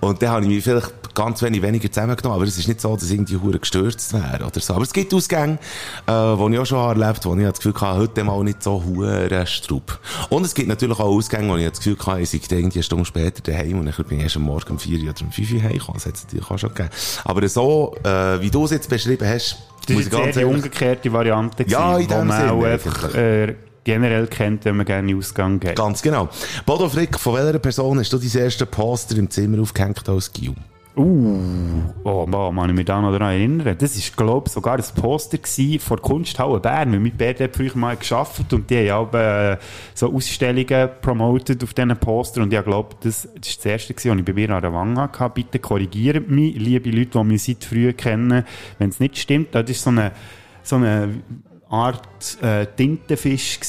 Und dann habe ich mich vielleicht ganz wenig weniger zusammengenommen. Aber es ist nicht so, dass irgendwie hure gestürzt wäre oder so. Aber es gibt Ausgänge, äh, wo ich auch schon erlebt habe, wo ich das Gefühl hatte, heute mal nicht so hure Straub. Und es gibt natürlich auch Ausgänge, wo ich das Gefühl hatte, ich sei irgendwie eine Stunde später daheim und ich bin erst am Morgen um 4 oder um 5 Uhr heimgekommen. Das hat es natürlich auch schon gegeben. Aber so, äh, wie du es jetzt beschrieben hast, Das muss ich ganz die ehrlich umgekehrte Variante Ja, in gewesen, wo man auch einfach äh, generell kennt, wenn man gerne in den Ausgang geht. Ganz genau. Bodo Frick, von welcher Person hast du dein erste Poster im Zimmer aufgehängt als Gil? Uh, oh, man, kann ich mich da noch daran erinnern. Das war, glaube ich, sogar ein Poster von der Kunsthalle Bern, weil mein Bär dort früher mal gearbeitet und die haben auch äh, so Ausstellungen promotet auf diesen Poster und ich glaube, das, das ist das erste was ich bei mir an der Wange hatte. Bitte korrigiert mich, liebe Leute, die mich seit früh kennen, wenn es nicht stimmt. Das ist so eine, so eine Art äh, Tintenfisch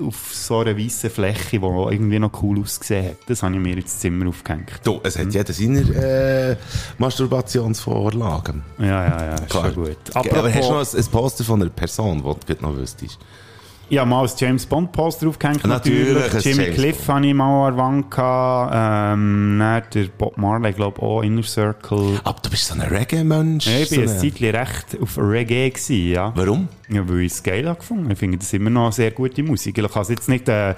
auf so einer weißen Fläche, die irgendwie noch cool ausgesehen hat. Das habe ich mir ins Zimmer aufgehängt. Du, es hat jeder seine äh, Masturbationsvorlagen. Ja, ja, ja, ist Klar. schon gut. Aber hast du noch Apropos, ein, ein Poster von einer Person, die du noch wüsstest? Ich habe mal ein James Bond Poster aufgehängt. Natürlich ein Jimmy James Cliff Bond. habe ich mal an der Wand gehabt. Ähm, der Bob Marley, glaube ich, auch Inner Circle. Aber du bist so ein Reggae-Mensch. Ja, ich so war ein eine- Zeitchen recht auf Reggae gewesen, ja. Warum? Ja, weil ich es geil gefunden. Ich finde das immer noch sehr gute Musik. Ich kann es jetzt nicht, äh,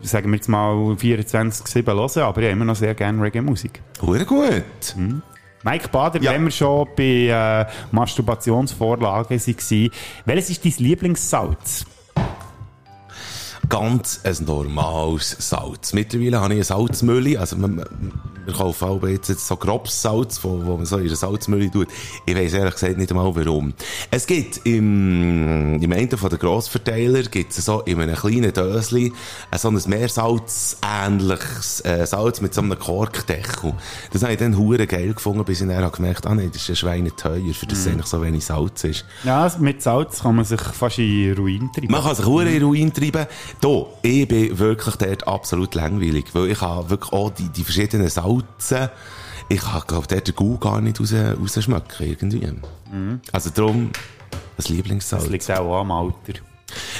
sagen wir jetzt mal 24-7 hören, aber ich habe immer noch sehr gerne Reggae-Musik. Hure gut. Mike Bader, Ja. wenn wir schon bei äh, Masturbationsvorlagen waren, welches ist dein Lieblingssalz? Ganz ein normales Salz. Mittlerweile habe ich eine Salzmühle, also man- wir kaufen auch jetzt so grobes Salz, wo, wo man so in eine Salzmühle tut. Ich weiss ehrlich gesagt nicht einmal warum. Es gibt im, im einen von den Grossverteiler gibt's so in einem kleinen Dösli äh, so ein Meersalz-ähnliches äh, Salz mit so einem Korkdeckel. Das habe ich dann hure geil gefunden, bis ich dann habe gemerkt habe, ah nee, das ist ein Schweine teuer, für das es eigentlich so wenig Salz ist. Ja, mit Salz kann man sich fast in Ruin treiben. Man kann sich hure in Ruin treiben. Da, ich bin wirklich dort absolut langweilig, weil ich habe wirklich auch die, die verschiedenen Salzen, ich habe, glaube dort den Gau gar nicht raus, rausschmecken, irgendwie. Also darum, das Lieblingssalz. Das liegt auch am Alter.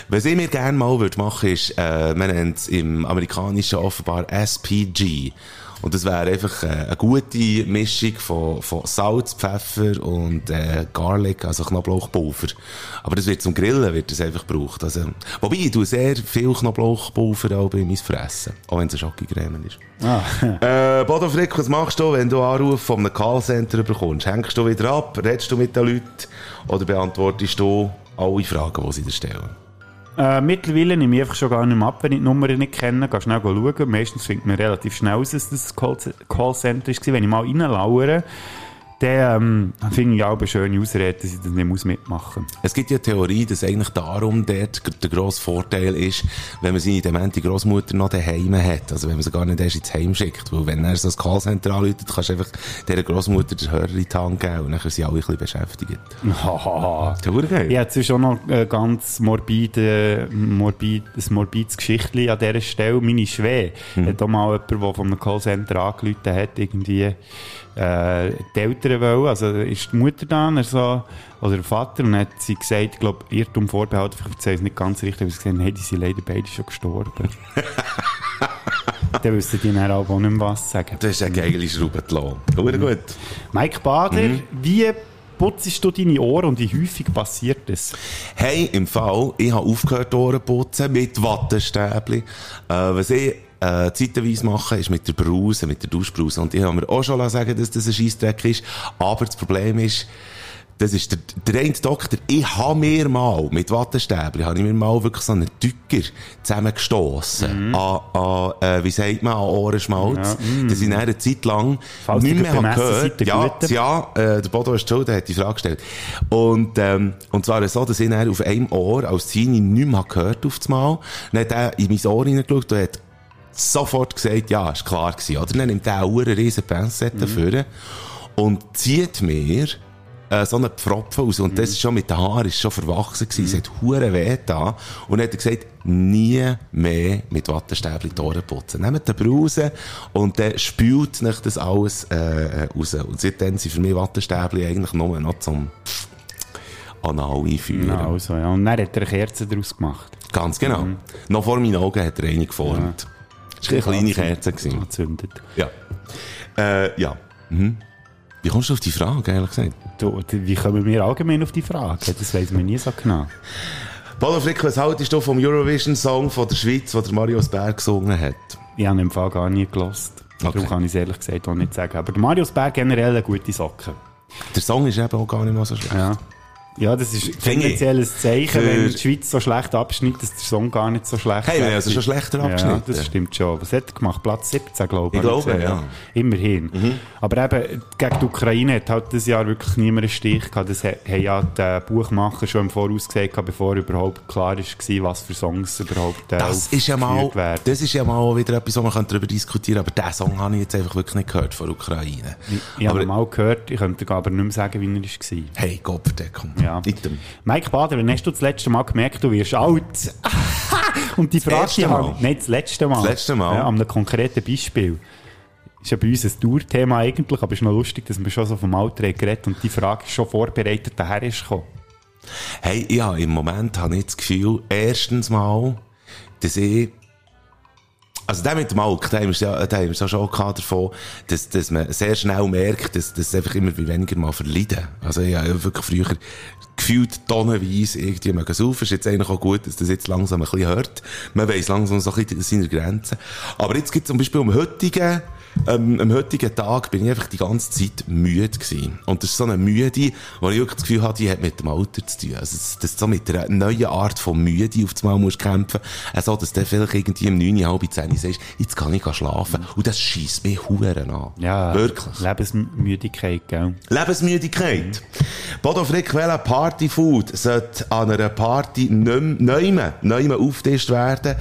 Was ich mir gerne mal würde machen ist, äh, man nennt es im Amerikanischen offenbar SPG. Und das wäre einfach äh, eine gute Mischung von, von Salz, Pfeffer und äh, Garlic, also Knoblauchpulver. Aber das wird zum Grillen wird das einfach gebraucht. Also, wobei, ich tue sehr viel Knoblauchpulver auch bei meinem Fressen. Auch wenn es eine Schokocreme ist. Ah, Äh, Bodo Frick, was machst du, wenn du Anruf einem Callcenter bekommst? Hängst du wieder ab? Redest du mit den Leuten? Oder beantwortest du alle Fragen, die sie dir stellen? Äh, mittlerweile nehme ich einfach schon gar nicht mehr ab, wenn ich die Nummer nicht kenne. Gehe schnell schauen. Meistens findet man relativ schnell dass das Callcenter war. Wenn ich mal reinlauere, dann ähm, finde ich auch eine schöne Ausrede, dass ich das nicht muss mitmachen muss. Es gibt ja Theorie, dass eigentlich darum dort der grosse Vorteil ist, wenn man seine demente Großmutter noch daheim hat. Also wenn man sie gar nicht erst ins Heim schickt. Weil wenn er so ein Callcenter anruft, kannst du einfach dieser Großmutter den Hörer in die Hand geben und dann sind sie alle ein bisschen beschäftigt. Das ist geil. Ich habe jetzt schon noch ein ganz morbide, morbid, ein morbides Geschichtchen an dieser Stelle. Meine Schwäche hat auch mal jemand, der von einem Callcenter angerufen hat, irgendwie äh, die Eltern wollen. Also ist die Mutter da und er so, oder der Vater und dann hat sie gesagt, ich glaube, Irrtum vorbehalten, ich erzähle es nicht ganz richtig, aber sie gesagt, hey, die sind leider beide schon gestorben. Dann wüssten die dann auch nicht mehr was sagen. Das ist eine geile Schraube, die Lohn. Gut, gut. Mike Bader, wie putzt du deine Ohren und wie häufig passiert das? Hey, im Fall, ich habe aufgehört, Ohren putzen mit Wattestäbli. Äh, was ich äh, zeitweise mache, ist mit der Brause, mit der Duschbrause. Und ich habe mir auch schon sagen dass das ein Scheissdreck ist. Aber das Problem ist, das ist der, der eine Doktor, ich habe mir mal, mit Wattestäbli, habe ich mir mal wirklich so einen Dücker zusammengestossen. An, an äh, wie sagt man, an Ohrenschmalz. dass ich eine Zeit lang Falls nicht mehr habe gehört. Ja, ja, äh, der Bodo ist schuld, der hat die Frage gestellt. Und, ähm, und zwar so, dass ich dann auf einem Ohr als Zini nicht mehr gehört auf das Mal. Dann hat er in mein Ohr hineingeschaut und hat sofort gesagt, ja, ist klar gewesen, oder? Dann nimmt er auch einen riesen Pinsette Mhm. dafür und zieht mir äh, so einen Pfropfen aus. Und das ist schon mit den Haaren ist schon verwachsen gewesen. Es hat hure weh da. Und dann hat er gesagt, nie mehr mit Wattestäbchen die Ohren putzen. Nehmt den Brause und dann spült nicht das alles äh, raus. Und seitdem sind für mich Wattestäbchen eigentlich nur noch zum Anal einführen. Ja, also, ja. Und dann hat er eine Kerze daraus gemacht. Ganz genau. Noch vor meinen Augen hat er eine geformt. Das war eine kleine Kerze. Gewesen. Ja. Äh, ja. Mhm. Wie kommst du auf die Frage, ehrlich gesagt? Du, wie kommen wir allgemein auf die Frage? Das weiss man nie so genau. Paulo Frick, was haltest du vom Eurovision-Song von der Schweiz, den Marius Berg gesungen hat? Ich habe im Fall gar nie gelost. Okay. Darum kann ich es ehrlich gesagt auch nicht sagen. Aber Marius Berg generell eine gute Socke. Der Song ist eben auch gar nicht mal so schlecht. Ja. Ja, das ist ich. ein Zeichen, Für- wenn die Schweiz so schlecht abschneidet, dass der Song gar nicht so schlecht Hey, haben wäre. also schon schlechter Ja, abgeschnitten. das stimmt schon. Was hat er gemacht? Platz 17, glaube ich. Ich habe glaube, ja. Mhm. Immerhin. Aber eben, gegen die Ukraine hat halt das Jahr wirklich niemand einen Stich gehabt. Das ha- haben ja die Buchmacher schon im Voraus gesagt, bevor überhaupt klar war, was für Songs überhaupt äh, Das ist ja mal, werden. das ist ja mal wieder etwas, wo man darüber diskutieren kann. Aber diesen Song habe ich jetzt einfach wirklich nicht gehört von der Ukraine. Ich habe aber, ihn mal gehört, ich könnte aber nicht mehr sagen, wie er war. hey, Gott, der kommt. Ja. Item. Mike Bader, wann hast du das letzte Mal gemerkt, du wirst alt? Und die Frage, die Mal? habe- Nein, das letzte Mal. Das letzte Mal? Ja, an einem konkreten Beispiel. Ist ja bei uns ein Tourthema eigentlich, aber es ist noch lustig, dass wir schon so vom Alter geredet und die Frage ist schon vorbereitet daher ist gekommen. Hey, ja, im Moment habe ich das Gefühl, erstens mal, dass ich, also der mit dem Alk, da haben wir es ja, da haben wir schon gehabt davon, dass, dass man sehr schnell merkt, dass, dass es einfach immer weniger mal verleiden. Also ich habe wirklich früher gefühlt tonnenweise irgendwie mögen saufen. Ist jetzt eigentlich auch gut, dass das jetzt langsam ein bisschen hört. Man weiss langsam so ein bisschen seine Grenzen. Aber jetzt gibt es zum Beispiel am heutigen ähm, am heutigen Tag bin ich einfach die ganze Zeit müde gewesen. Und das ist so eine Müde, wo ich wirklich das Gefühl habe, die hat mit dem Alter zu tun. Also, das, das so mit einer neuen Art von Müde auf das Mal musst kämpfen. Also, dass du vielleicht irgendwie um 9, halb 10 sagst, jetzt kann ich schlafen. Und das schießt mich Huren an. Ja. Wirklich. Lebensmüdigkeit, gell? Lebensmüdigkeit. Bodo Frick, welcher Partyfood sollte an einer Party neume, neume auftischt werden,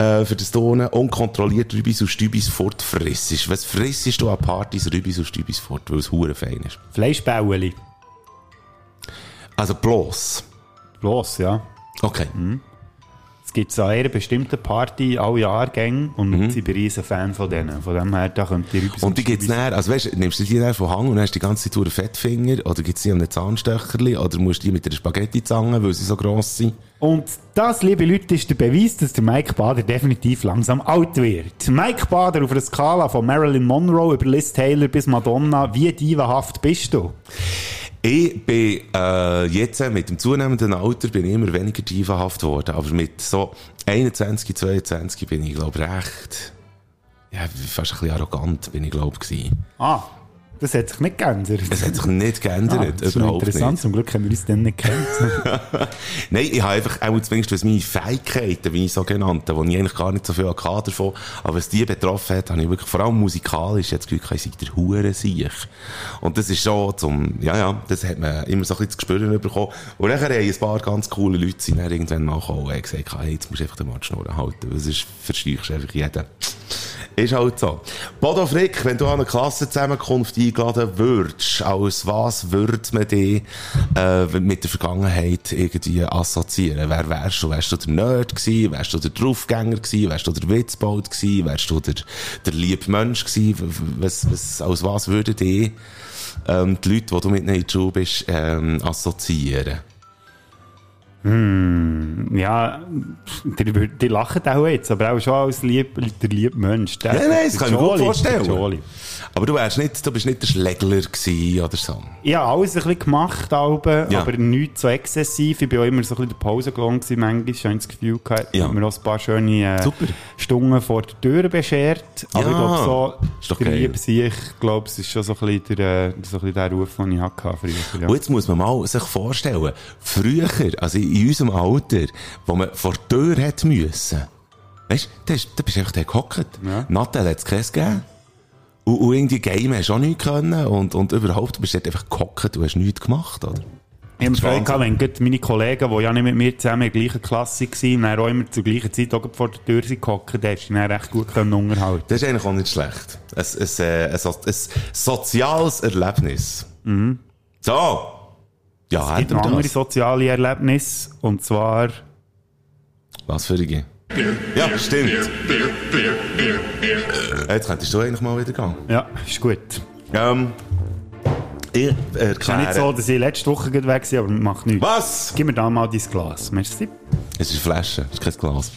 äh, für das du unkontrolliert Rübis und Stübis fortfrissest? Was frissest du an Partys Rübis und Stübis fort, weil es hure fein ist? Fleischbäueli. Also bloß. Los, ja. Okay. Es gibt so eine bestimmte Party alle Jahrgänge und Mhm. ein riesen Fan von denen. Von dem her, da könnt ihr Und die gibt's näher, also weißt, nimmst du die näher von Hang und hast die ganze einen Fettfinger, oder gibt's die an einem Zahnstöcherli, oder musst du die mit einer Spaghetti-Zange, weil sie so gross sind? Und das, liebe Leute, ist der Beweis, dass der Mike Bader definitiv langsam alt wird. Mike Bader auf einer Skala von Marilyn Monroe über Liz Taylor bis Madonna, wie divahaft bist du? Ich bin äh, jetzt mit dem zunehmenden Alter bin ich immer weniger divahaft geworden, aber mit so 21, 22 bin ich glaube recht, ja, fast ein bisschen arrogant bin ich glaube gewesen. Ah, das hat sich nicht geändert. Es hat sich nicht geändert, ah, das ist interessant, nicht. zum Glück haben wir uns dann nicht kennt. Nein, ich habe einfach, auch zumindest was meine Fähigkeiten, wie ich so genannte, wo ich eigentlich gar nicht so viel Kader von, aber was die betroffen hat, habe ich wirklich, vor allem musikalisch, jetzt Glück, ich sei der Hure sich. Und das ist schon zum, ja, ja, das hat man immer so ein bisschen zu spüren bekommen. Und nachher haben ein paar ganz coole Leute sind dann irgendwann mal gekommen und gesagt, hey, jetzt musst du einfach den Mann schnurren halten, weil sonst verstreichst du einfach jeden. Ist halt so. Bodo Frick, wenn du an eine Klassenzusammenkunft eingeladen würdest, als was würde man dich äh, mit der Vergangenheit irgendwie assoziieren? Wer wärst du? Wärst du der Nerd gewesen? Wärst du der Draufgänger gewesen? Wärst du der Witzbold gewesen? Wärst du der, der liebe Mensch gewesen? Was, was, als was würden die ähm, die Leute, die du mit in der Schule bist, ähm, assoziieren? ja, die, die lachen auch jetzt, aber auch schon als lieb, der liebe Mensch. Der, Nein, nein, das kann ich mir gut vorstellen. Der. Aber du wärst nicht, du bist nicht der Schlägler gewesen oder so. Ich habe alles ein bisschen gemacht, aber, Ja. aber nicht so exzessiv. Ich bin auch immer so ein bisschen der Pausengelang gewesen, manchmal. Ich habe das Gefühl gehabt, Ja. mir auch ein paar schöne äh. Stunden vor der Tür beschert. Aber Ja. ich glaube, so, der. Liebe sich, ich glaube, es ist schon so ein bisschen der, äh, so ein bisschen der Ruf, den ich hatte früher. Ja. Und jetzt muss man mal sich vorstellen, früher, also in unserem Alter, wo man vor die Tür hätte müssen, weißt du, da ist- da bist du einfach gehockt. Ja. Nattel hat es keins gegeben. Und, und irgendwie Game hast du auch nicht können. Und, und überhaupt, du bist dort einfach gehockt, du hast nichts gemacht, oder? Ich habe Freude wenn meine Kollegen, die ja nicht mit mir zusammen in der gleichen Klasse waren, dann auch immer zur gleichen Zeit auch vor der Tür sind gehockt, hast du dann recht gut können unterhalten Das ist eigentlich auch nicht schlecht. Ein, ein, äh, ein, so- ein soziales Erlebnis. So. Ja, Es gibt noch andere soziale Erlebnisse, und zwar... Was für eine? Ja, stimmt. Äh, Jetzt könntest du eigentlich mal wieder gehen. Ja, ist gut. Ähm, ich Es ist ja nicht so, dass ich letzte Woche gerade weg war, aber macht nichts. Was? Gib mir da mal dein Glas. Merci. Es ist eine Flasche, es ist kein Glas.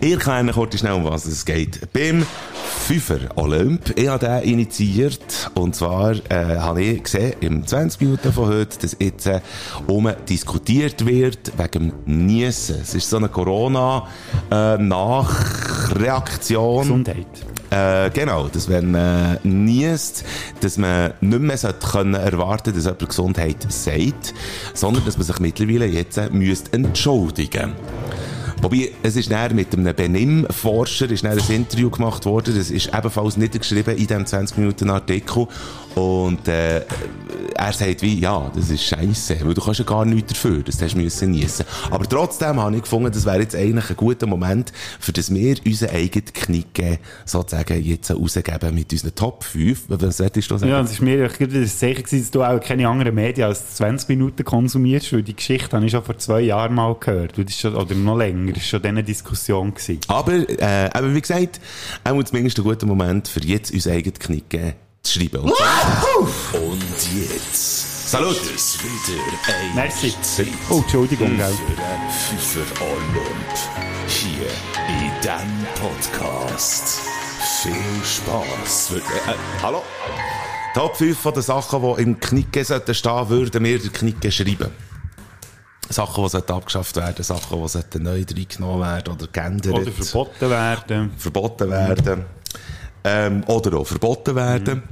ich erkläre kurz schnell, um was es geht. Beim Fünfer Olymp, ich habe den initiiert, und zwar äh, habe ich gesehen, im 20 Minuten von heute, dass jetzt äh, um diskutiert wird wegen dem Niesen. Es ist so eine Corona-Nachreaktion. Gesundheit. Äh, genau, dass wenn man niest, dass man nicht mehr sollte können erwarten dass jemand Gesundheit sagt, sondern dass man sich mittlerweile jetzt äh, müsste entschuldigen Wobei, es ist näher mit einem Benimm-Forscher ein Interview gemacht worden, das ist ebenfalls niedergeschrieben in diesem 20-Minuten-Artikel und äh, er sagt wie, ja, das ist scheiße, weil du kannst ja gar nichts dafür, dass du hast müssen niesen. Aber trotzdem habe ich gefunden, das wäre jetzt eigentlich ein guter Moment, für das wir unseren eigenen Knick sozusagen jetzt rausgeben mit unseren Top 5. Was solltest du sagen? Ja, es ist mir gerade sicher gewesen, dass du auch keine anderen Medien als 20 Minuten konsumierst, weil die Geschichte habe ich schon vor zwei Jahren mal gehört. Das ist schon, oder noch länger, das war schon diese Diskussion. Gewesen. Aber, äh, aber wie gesagt, auch zumindest ein guter Moment, für jetzt unseren eigenen Knick zu schreiben. Und Und jetzt. Salut! ist Es wieder ein Merci. Zeit Oh, Entschuldigung, gell. für Olymp. Hier in diesem Podcast. Viel Spaß. Äh, hallo? Top 5 von den Sachen, die im Knicke sollten stehen, würden wir den Knicke schreiben. Sachen, die sollten abgeschafft werden, Sachen, die sollten neu reingenommen werden oder geändert. Oder verboten werden. verboten werden. Ähm, oder auch verboten werden.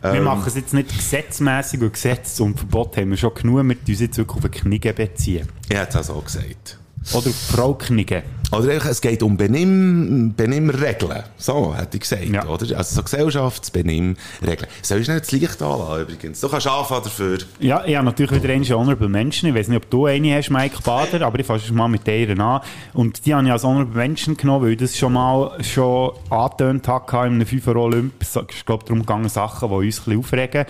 Wir Ähm, machen es jetzt nicht gesetzmäßig und Gesetz und Verbot haben wir schon genug. Wir tun uns jetzt wirklich auf eine Knigge beziehen. Ich hätte es auch so gesagt. Oder auf die Frau Knigge. Oder eigentlich, es geht um Benimm, Benimmregeln. So, hätte ich gesagt, Ja. oder? Also so Gesellschaftsbenimmregeln. Soll ich nicht das Licht anlassen, übrigens? Du kannst anfangen dafür. Ja, ich habe natürlich wieder eine Honorable Mention. Ich weiß nicht, ob du eine hast, Mike Bader, aber ich fasse mal mit der an. Und die habe ich als Honorable Mention genommen, weil ich das schon mal schon angetönt hatte in einem 5 Euro Olymp. Es ist, glaube darum gegangen, Sachen, die uns ein bisschen aufregen.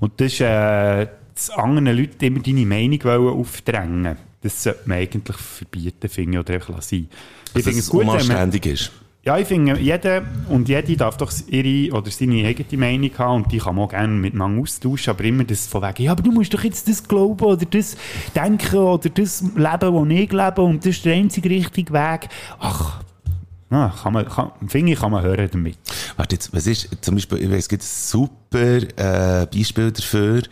Und das ist, äh, dass anderen Leuten immer deine Meinung wollen aufdrängen Das sollte man eigentlich verbieten, finde ich, oder einfach lassen. Ich Dass finde es gut, wenn man- unanständig ist. Ja, ich finde, jeder und jede darf doch ihre oder seine eigene Meinung haben und die kann man auch gerne miteinander austauschen, aber immer das von wegen, ja, aber du musst doch jetzt das glauben oder das denken oder das leben, was ich lebe und das ist der einzige richtige Weg. Ach, ja, kann man, kann, finde ich, kann man hören damit. Warte jetzt, was ist, zum Beispiel, ich weiss, es gibt ein super, äh, Beispiel dafür.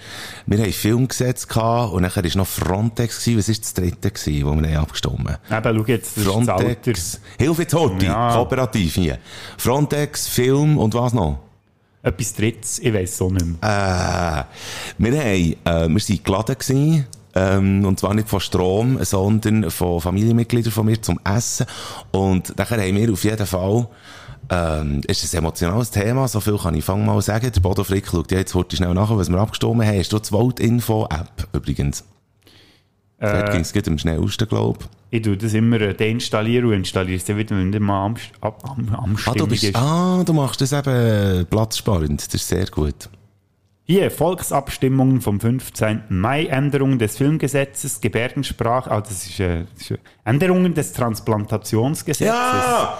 Wir haben Filmgesetz gehabt und nachher ist noch Frontex gewesen. Was ist das dritte gewesen, wo wir abgestimmt haben? Eben, schau jetzt, das ist das Alter. Frontex. Hilf jetzt Horti, Ja. kooperativ hier. Frontex, Film und was noch? Etwas Drittes, ich weiss es auch nicht mehr. Äh, wir haben, äh, wir sind geladen gewesen, ähm, und zwar nicht von Strom, sondern von Familienmitgliedern von mir zum Essen. Und nachher haben wir auf jeden Fall, ähm, ist ein emotionales Thema, so viel kann ich fang mal sagen. Der Bodo Frick schaut ja jetzt heute schnell nach, was wir abgestimmt haben. Hast du die Volt-Info-App übrigens? Dort Äh, ging es am schnellsten, glaube ich. ich tue das immer äh, deinstallieren und installiere es dann wieder, wenn mal am, am, am Ah, du bist, ist. ah, du machst das eben platzsparend. Das ist sehr gut. Hier, Volksabstimmungen vom 15. Mai, Änderungen des Filmgesetzes, Gebärdensprache, ah, das ist, äh, das ist, äh, Änderungen des Transplantationsgesetzes. Ja!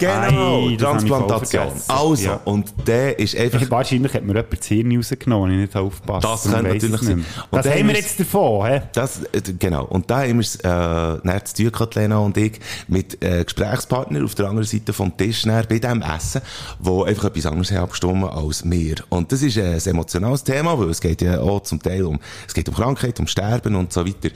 Genau, Ei, ich Transplantation. Also, Ja. und der ist einfach Wahrscheinlich hat mir jemand Hirn rausgenommen, wenn ich nicht aufgepasst Das könnte ich natürlich sein. Das haben wir jetzt davon, hä? Das, äh, genau. Und da haben wir es, äh, nachher zu tun, gehabt, Lena und ich, mit, äh, Gesprächspartner auf der anderen Seite vom Tisch, nachher bei diesem Essen, wo einfach etwas anderes haben abgestimmt als wir. Und das ist äh, ein emotionales Thema, weil es geht ja auch zum Teil um, es geht um Krankheit, um Sterben und so weiter.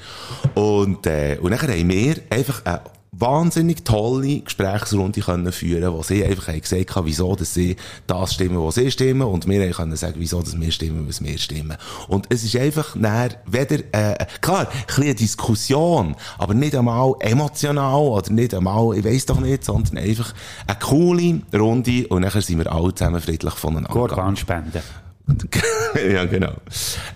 Und, äh, und nachher haben wir einfach eine wahnsinnig tolle Gesprächsrunde können führen, wo sie einfach haben gesagt haben, wieso, dass sie das stimmen, was sie stimmen, und wir können sagen, wieso, dass wir stimmen, was wir stimmen. Und es ist einfach näher weder, äh, klar, ein bisschen eine Diskussion, aber nicht einmal emotional oder nicht einmal, ich weiss doch nicht, sondern einfach eine coole Runde und nachher sind wir alle zusammen friedlich voneinander gegangen. Organspenden. ja, genau.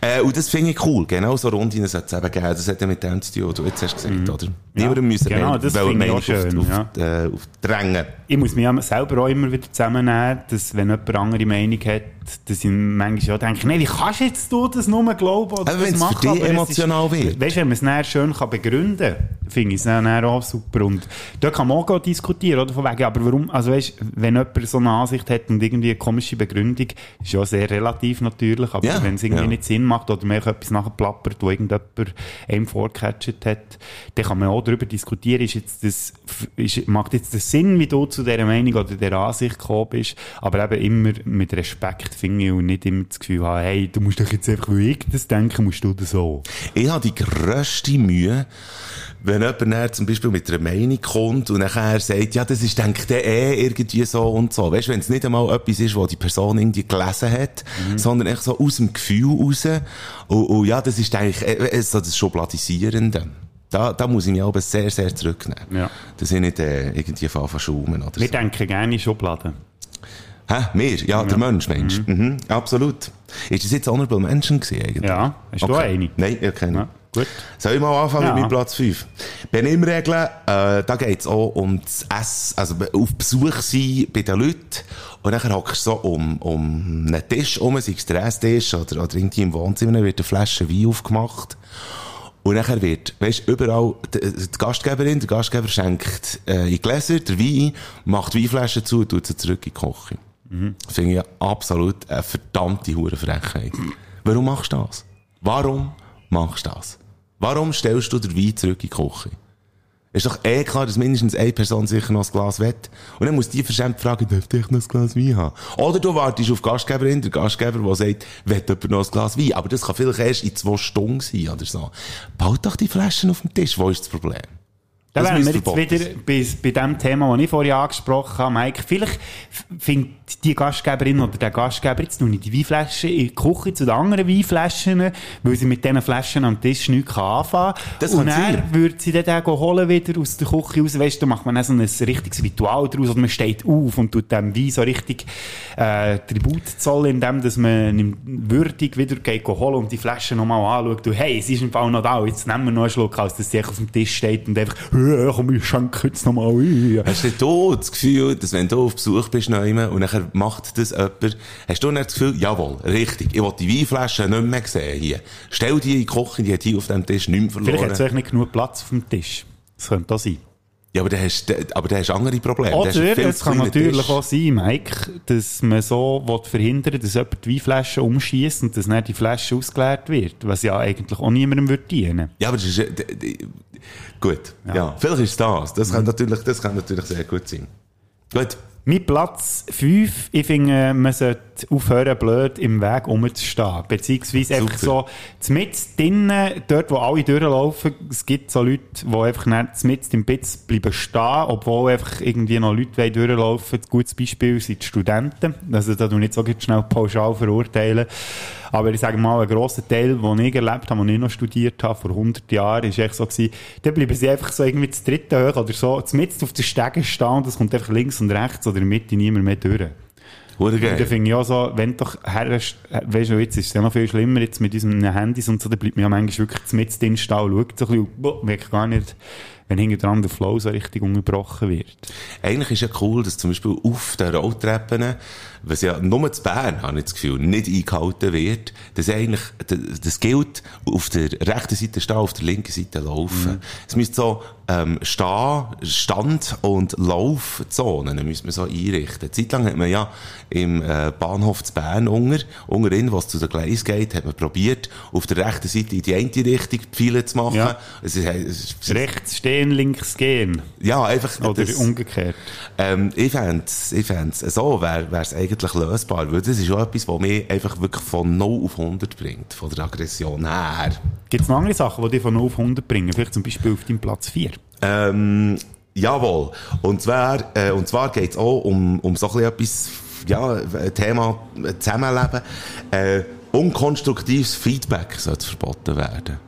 Äh, und das finde ich cool. Genau so Runden sollte es eben geben. Das hat ja mit dem zu tun, was du jetzt hast gesagt, oder? Niemandem müssen genau, mehr- das finde ich auch schön, auf, ja. auf, äh, auf drängen. Ich muss mich ja selber auch immer wieder zusammennehmen, dass wenn jemand eine andere Meinung hat, dass ich manchmal auch denke, nee, wie kannst jetzt du das nur glauben oder Aber das wenn machen? es emotional ist, wird. Weißt du, wenn man es dann schön kann begründen kann, finde ich es dann auch super. Und da kann man auch diskutieren, oder? Von wegen, aber warum, also weißt wenn jemand so eine Ansicht hat und irgendwie eine komische Begründung, ist ja sehr relativ natürlich, aber Ja, wenn es irgendwie ja. nicht Sinn macht oder man etwas nachher plappert, wo irgendjemand einem vorgecatcht hat, dann kann man auch darüber diskutieren, ist jetzt das, ist, macht jetzt das Sinn, wie du zu dieser Meinung oder dieser Ansicht gekommen bist, aber eben immer mit Respekt, finde ich, und nicht immer das Gefühl haben, hey, du musst doch jetzt einfach, wie ich das denke, musst du das so. Ich habe die grösste Mühe, wenn jemand dann zum Beispiel mit einer Meinung kommt und nachher sagt, ja, das ist, denkt der eh irgendwie so und so. Weißt du, wenn es nicht einmal etwas ist, was die Person irgendwie gelesen hat, sondern echt so aus dem Gefühl raus. Und, und ja, das ist eigentlich äh, äh, so das Schubladisierende. Da, da muss ich mich aber sehr, sehr zurücknehmen. Ja. Dass ich nicht äh, irgendwie von verschaumen oder Wir so. denken gerne in Schubladen. Hä? Wir? Ja, der Mensch, Mensch. Mhm. Absolut. Ist das jetzt Honorable Mention gewesen eigentlich? Ja, hast du eine? Nein, ich kenne Ja, gut. Soll ich mal anfangen Ja. mit Platz 5? Benimmregeln, äh, da geht's auch um das Essen, also auf Besuch sein bei den Leuten. Und dann hockst du so um, um einen Tisch um, sei es der Esstisch oder, oder irgendwie im Wohnzimmer, dann wird eine Flasche Wein aufgemacht. Und nachher wird, weißt überall, die, die Gastgeberin, der Gastgeber schenkt äh, in Gläser der Wein, macht die Weinflasche zu und tut sie zurück in die Küche. Finde ich absolut eine verdammte Hurenfrechheit. Warum machst du das? Warum machst du das? Warum stellst du den Wein zurück in die Küche? Ist doch eh klar, dass mindestens eine Person sicher noch ein Glas wett. Und dann muss die verschämt fragen, darf ich noch ein Glas Wein haben? Oder du wartest auf Gastgeberin, der Gastgeber, der sagt, wett jemand noch ein Glas Wein? Aber das kann vielleicht erst in zwei Stunden sein oder so. Baut doch die Flaschen auf den Tisch, wo ist das Problem? Da wären wir jetzt wieder bei, bei dem Thema, das ich vorhin angesprochen habe, Mike. Vielleicht findet die Gastgeberin oder der Gastgeber jetzt noch nicht die Weinflaschen in die Küche zu den anderen Weinflaschen, weil sie mit diesen Flaschen am Tisch nichts anfangen kann. Das Und sein. würde sie dann den holen wieder aus der Küche raus. Weißt da macht man dann so ein richtiges Ritual draus. Oder man steht auf und tut dem Wein so richtig äh, Tribut zollen, indem dass man ihn würdig wieder geht holen und die Flasche nochmal anschaut. Und hey, es ist im Fall noch da. Jetzt nehmen wir noch einen Schluck, als dass sie auf dem Tisch steht und einfach, «Ja, komm, ich schenke jetzt nochmal ein. Hast du du das Gefühl, dass wenn du auf Besuch bist neuem und nachher macht das jemand, hast du dann das Gefühl, jawohl, richtig, ich will die Weinflasche nicht mehr sehen hier. Stell die in die Küche, die hat hier auf dem Tisch nicht mehr Vielleicht verloren. hat es euch nicht genug Platz auf dem Tisch. Das könnte auch sein. Ja, aber dann hast, du- aber dann hast du andere Probleme. Dann Oder es kann natürlich Tisch. auch sein, Mike, dass man so will verhindern dass jemand die Weinflasche umschießt und dass dann die Flasche ausgeleert wird, was ja eigentlich auch niemandem würde dienen. Ja, aber das ist, gut. Ja. vielleicht ist das. Das kann natürlich, das kann natürlich sehr gut sein. Gut. Mein Platz 5, ich finde, man sollte aufhören, blöd im Weg rumzustehen. Beziehungsweise einfach so, mit drinnen, dort wo alle durchlaufen, es gibt so Leute, die einfach nicht mit im Bitz bleiben stehen, obwohl einfach irgendwie noch Leute wollen durchlaufen. Ein gutes Beispiel sind die Studenten. Also da ich nicht so schnell pauschal verurteilen. Aber ich sage mal, ein grosser Teil, den ich erlebt habe, den ich noch studiert habe, vor 100 Jahren, ist echt so gewesen, da bleiben sie einfach so irgendwie zu dritten hoch oder so, mitten auf den Stegen stehen und es kommt einfach links und rechts oder in der Mitte niemand mehr durch. Hure Und da geil. finde ich auch so, wenn doch weißt du, jetzt ist es ja noch viel schlimmer, jetzt mit unseren Handys und so, da bleibt man ja manchmal wirklich mit drin stehen und schaut so ein bisschen, boah, merkt gar nicht, wenn hinter dran der Flow so richtig unterbrochen wird. Eigentlich ist ja cool, dass zum Beispiel auf den Rolltreppen, was ja nur zu Bern, habe ich das Gefühl, nicht eingehalten wird, dass eigentlich, das gilt, auf der rechten Seite stehen, auf der linken Seite laufen. Es müsste so, ähm, stehen, Stand- und Laufzonen müsste man so einrichten. Zeitlang hat man ja im äh, Bahnhof zu Bern unter, unterin, was zu der Gleis geht, hat man probiert, auf der rechten Seite in die eine Richtung Pfeile zu machen. Ja. Es ist, es ist, Rechts stehen, links gehen. ja, einfach, Oder das- umgekehrt. ähm, ich ich fänd's, so wäre es eigentlich lösbar, weil das ist auch etwas, was mich einfach wirklich von 0 auf 100 bringt, von der Aggression her. Gibt es noch andere Sachen, die dich von 0 auf 100 bringen? Vielleicht zum Beispiel auf deinem Platz 4. Ähm, jawohl. Und zwar, äh, und zwar geht's auch um, um so ein etwas, ja, ein Thema äh, Zusammenleben. Äh, unkonstruktives Feedback sollte verboten werden.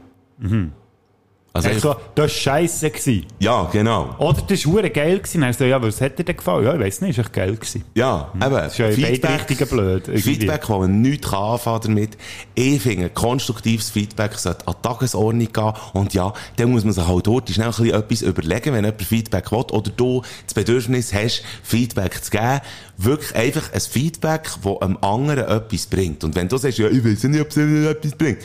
Also, Echt so, das war scheisse. gewesen. ja, genau. Oder das war geil. gewesen. Dann so, ja, was hat dir denn gefallen? Ja, ich weiss nicht, ist echt geil gewesen. Ja, eben. Das ist ja in beide blöd. irgendwie. Feedback, wo man nichts anfangen damit. Ich finde, konstruktives Feedback sollte an die Tagesordnung gehen. Und ja, dann muss man sich halt dort schnell ein bisschen etwas überlegen, wenn jemand Feedback will. Oder du das Bedürfnis hast, Feedback zu geben. Wirklich einfach ein Feedback, das einem anderen etwas bringt. Und wenn du sagst, ja, ich weiß nicht, ob es etwas bringt.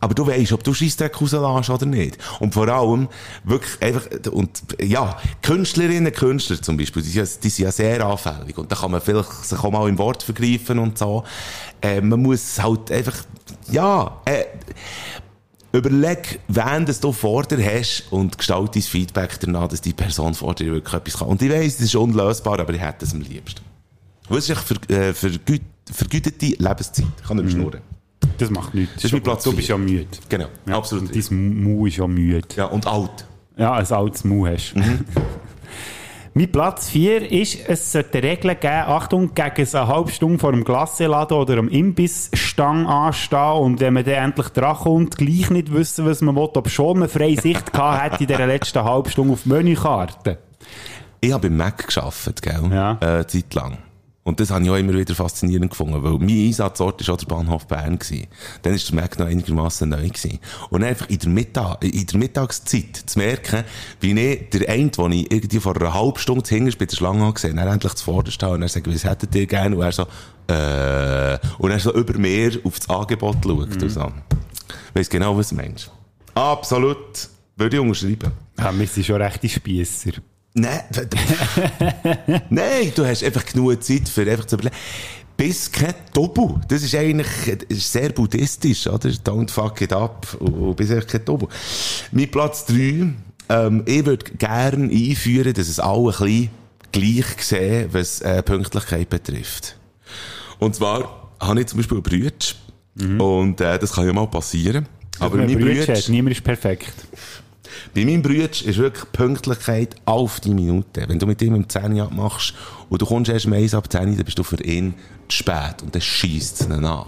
Aber du weißt, ob du Scheissdreck rauslässt oder nicht. Und vor allem, wirklich einfach, und, ja, Künstlerinnen, Künstler zum Beispiel, die, sind ja- die sind ja sehr anfällig. Und da kann man vielleicht sich auch mal im Wort vergreifen und so. Äh, man muss halt einfach, ja, äh, überleg, wen das du vor dir hast und gestalt dein Feedback danach, dass die Person vor dir wirklich etwas kann. Und ich weiss, das ist unlösbar, aber ich hätte es am liebsten. Was ist ver, äh, vergüt, vergütete Lebenszeit? Ich kann nicht mehr schnurren. Das macht nichts. Das ist mein Platz Du bist ja müde. Genau, Ja, absolut. Und dein Mu ist ja müde. Ja, und alt. Ja, ein altes Mu hast. mein Platz 4 ist, es sollte Regeln geben, Achtung, gegen eine halbe Stunde vor dem Glasseladen oder am Imbissstang anstehen und wenn man dann endlich dran kommt, gleich nicht wissen, was man will, ob schon eine freie Sicht gehabt hätte in dieser letzten halben Stunde auf Menükarte. Ich habe beim Mac gearbeitet, gell? Ja. Äh, Zeit lang. Und das habe ich auch immer wieder faszinierend gefunden, weil mein Einsatzort war auch der Bahnhof Bern. Gewesen. Dann war der Mac noch einigermaßen neu. Gewesen. Und einfach in der, Mittag, in der Mittagszeit zu merken, wie ich der eine, den ich irgendwie vor einer halben Stunde hinterst bei der Schlange habe gesehen, dann endlich zuvorderst habe und er sagt, was hättet ihr gerne? Und er so, äh, und er so über mehr auf das Angebot schaut. Und so. Weiss genau, was du meinst. Absolut. Würde ich unterschreiben. Ja, wir sind schon rechte Spiesser. Nein, nein, du hast einfach genug Zeit für einfach zu überlegen. Bis kein Doppel. Das ist eigentlich das ist sehr buddhistisch, oder? Don't fuck it up. Und bis einfach kein Doppel. Mein Platz 3 ähm, ich würde gerne einführen, dass es alle ein bisschen gleich sehen, was äh, Pünktlichkeit betrifft. Und zwar habe ich zum Beispiel Brütsch. Und äh, das kann ja mal passieren. Aber mein Brütsch, niemand ist perfekt. Bei meinem Brütsch ist wirklich Pünktlichkeit auf die Minute. Wenn du mit ihm um 10 Uhr abmachst und du kommst erst um 1 ab 10 Uhr, dann bist du für ihn zu spät. Und dann schießt es ihn an.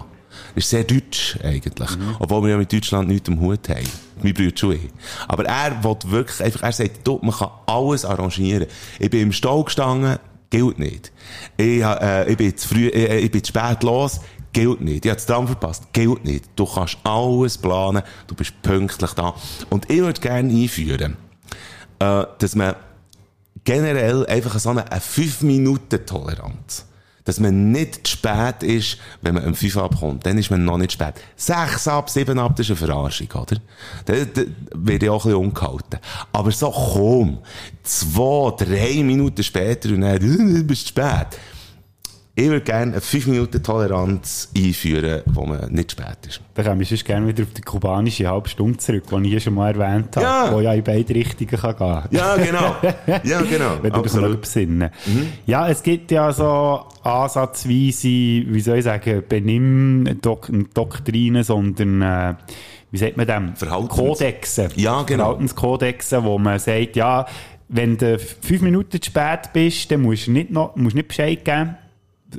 Das ist sehr deutsch, eigentlich. Obwohl wir ja mit Deutschland nichts am Hut haben. Mein Bruder schon ich. Aber er will wirklich einfach, er sagt, du, man kann alles arrangieren. Ich bin im Stall gestanden, gilt nicht. Ich, äh, ich bin zu früh, äh, ich bin zu spät los, gilt nicht. Ich habe das Tram verpasst, gilt nicht. Du kannst alles planen, du bist pünktlich da. Und ich würde gerne einführen, äh, dass man generell einfach so eine, eine 5-Minuten-Toleranz. Dass man nicht zu spät ist, wenn man um 5 abkommt. Dann ist man noch nicht spät. 6 ab, 7 ab, das ist eine Verarschung, oder? Da, da werde ich auch ein bisschen umgehalten. Aber so, komm, 2, 3 Minuten später und dann, du bist spät. Ich würde gerne eine 5-Minuten-Toleranz einführen, wo man nicht spät ist. Da komme ich sonst gerne wieder auf die kubanische halbe Stunde zurück, die ich hier schon mal erwähnt habe, Ja. wo ja in beide Richtungen kann gehen Ja, genau. Ja, genau. Wenn du dich mal besinnen. Ja, es gibt ja so ansatzweise, wie soll ich sagen, Benimm-Doktrinen, sondern, äh, wie sagt man dem? Verhaltens- Kodexe. Ja, genau. Verhaltenskodexe, wo man sagt, ja, wenn du fünf Minuten zu spät bist, dann musst du nicht, noch, musst nicht Bescheid geben.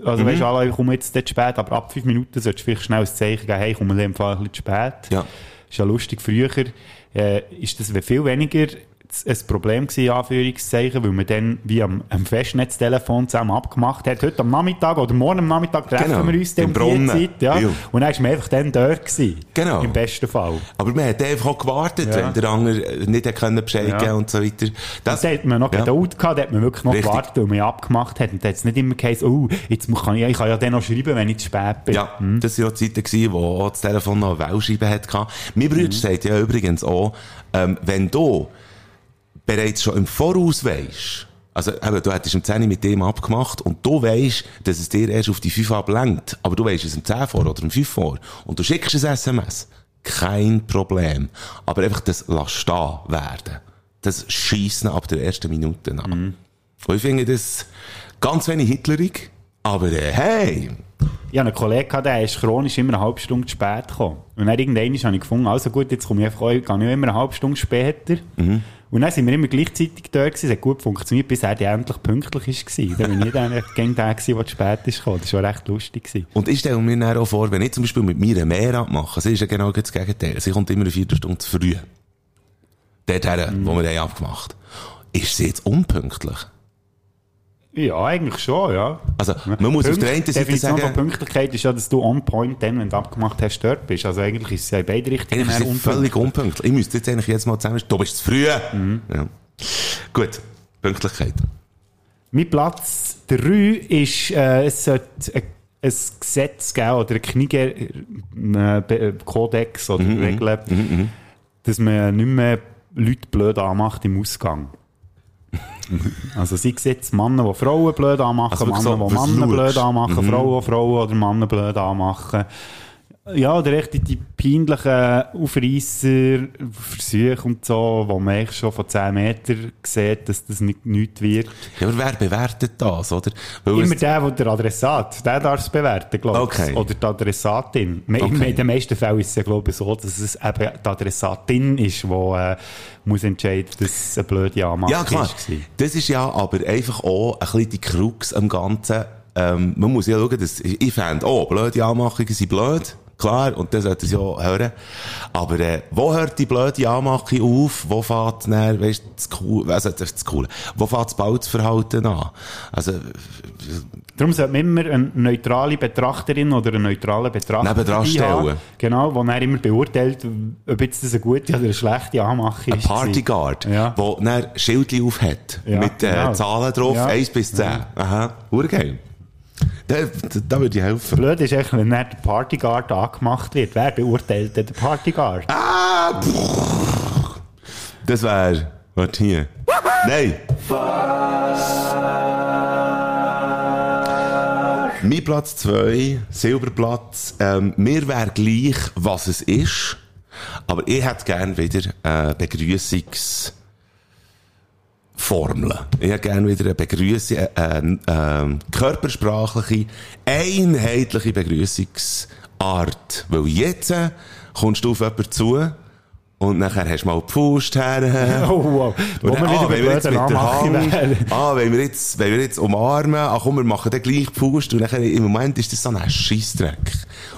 Also, Mhm. weißt du, alle, ich komme jetzt zu spät, aber ab fünf Minuten solltest du vielleicht schnell ein Zeichen geben, hey, ich komme in dem Fall ein bisschen zu spät. Ja. Ist ja lustig, früher äh, ist das viel weniger ein Problem gewesen, in Anführungszeichen, weil man dann wie am, am Festnetztelefon zusammen abgemacht hat. Heute am Nachmittag oder morgen am Nachmittag treffen Genau, wir uns dann im um. Zeit. Ja. Ja. Und dann ist man einfach dann dort gewesen. Genau. Im besten Fall. Aber man hat einfach auch gewartet, Ja. wenn der andere nicht hat können Bescheid Ja. geben und so weiter. Das, Da hat man noch Ja. Geduld gehabt, da hat man wirklich noch Richtig. gewartet, weil man abgemacht hat. Und da hat es nicht immer geheißen, oh, jetzt kann ich, ich kann ja dann noch schreiben, wenn ich zu spät bin. Ja, das waren ja Zeiten, gewesen, wo das Telefon noch eine Wellscheibe hatte. Mein Bruder sagt ja übrigens auch, ähm, wenn du bereits schon im Voraus weisst, also eben, du hättest um 10 Uhr mit dem abgemacht und du weisst, dass es dir erst auf die 5 ablenkt, aber du weisst es um 10 vor oder um 5 vor und du schickst ein SMS, kein Problem. Aber einfach das lass stehen werden. Das schießen ab der ersten Minute an. Und ich finde das ganz wenig hitlerig, aber äh, hey, Ich habe einen Kollegen, der ist chronisch immer eine halbe Stunde zu spät gekommen. Und dann irgendwann habe ich gefunden, also gut, jetzt komme ich einfach, gehe ich immer eine halbe Stunde später. Und dann sind wir immer gleichzeitig dort gewesen, es hat gut funktioniert, bis er endlich pünktlich war. Dann bin ich dann gegen den gewesen, der zu spät ist gekommen. Das war recht lustig. Gewesen. Und ich stelle mir dann auch vor, wenn ich zum Beispiel mit mir mehr abmache, sie ist ja genau das Gegenteil. Sie kommt immer eine Viertelstunde zu früh. Dorthin, wo wir haben abgemacht Ist sie jetzt unpünktlich? Ja, eigentlich schon, ja. Also, man muss auf Pünkt- der einen die Seite Definition sagen, von Pünktlichkeit ist ja, dass du on point dann, wenn du abgemacht hast, dort bist. Also eigentlich ist es ja in beide Richtungen mehr völlig unpünktlich. Ich müsste jetzt eigentlich jetzt mal zusammen, du bist zu früh. Mhm. Ja. Gut, Pünktlichkeit. Mein Platz 3 ist, äh, es sollte ein, ein Gesetz geben oder ein Knige, äh, Kodex oder Mhm, Regeln, dass man nicht mehr Leute blöd anmacht im Ausgang. also sei es jetzt Männer, die Frauen blöd anmachen, Also Männer, die Männer blöd anmachen, Mhm. Frauen, die Frauen oder Männer blöd anmachen. Ja, oder echt die, die peinlichen Aufreisser, Versuche und so, wo man eigentlich schon von 10 Metern sieht, dass das nicht, nichts wird. Ja, aber wer bewertet das, oder? Weil Immer der, der der Adressat, der darf es bewerten, glaube ich. Okay. Oder die Adressatin. Okay. In den meisten Fällen ist es ja, glaube ich, so, dass es eben die Adressatin ist, die äh, muss entscheiden, dass es eine blöde Anmache Ja, klar. ist. gewesen. Das ist ja aber einfach auch ein bisschen die Krux am Ganzen. Ähm, man muss ja schauen, dass, ich fände, oh, blöde Anmachungen sind blöd. Klar, und das sollte es ja auch hören. Aber, äh, wo hört die blöde Anmachung auf? Wo fährt dann, weißt das cool, also, das, das coole. Wo fährt das Balzverhalten an? Also, Darum sollte man immer eine neutrale Betrachterin oder einen neutralen Betrachter stellen. haben. Genau, wo er immer beurteilt, ob jetzt das eine gute oder eine schlechte Anmache ein ist. Partyguard, Ja. wo dann Schildchen auf hat. Ja, mit, äh, genau. Zahlen drauf, Ja. 1 bis 10. Aha, urgeil. Da, da, würde ich helfen. Blöd ist echt, wenn dann der Partyguard angemacht wird. Wer beurteilt denn den Partyguard? Ah, pff. Das wäre, warte hier. Nein. Mein Platz 2, Silberplatz. Ähm, mir wäre gleich, was es ist. Aber ich hätte gern wieder äh, Begrüßungs Formeln. Ich hätte gerne wieder eine Begrüßung, äh, äh, äh, körpersprachliche, einheitliche Begrüßungsart. Weil jetzt äh, kommst du auf jemanden zu und nachher hast du mal die Faust her. Oh, wow. Wo Und dann, ah, wenn wir jetzt mit der Hand, ah, wenn wir jetzt, wenn wir jetzt umarmen, ach komm, wir machen dann gleich die Faust und nachher, im Moment ist das so ein Scheissdreck.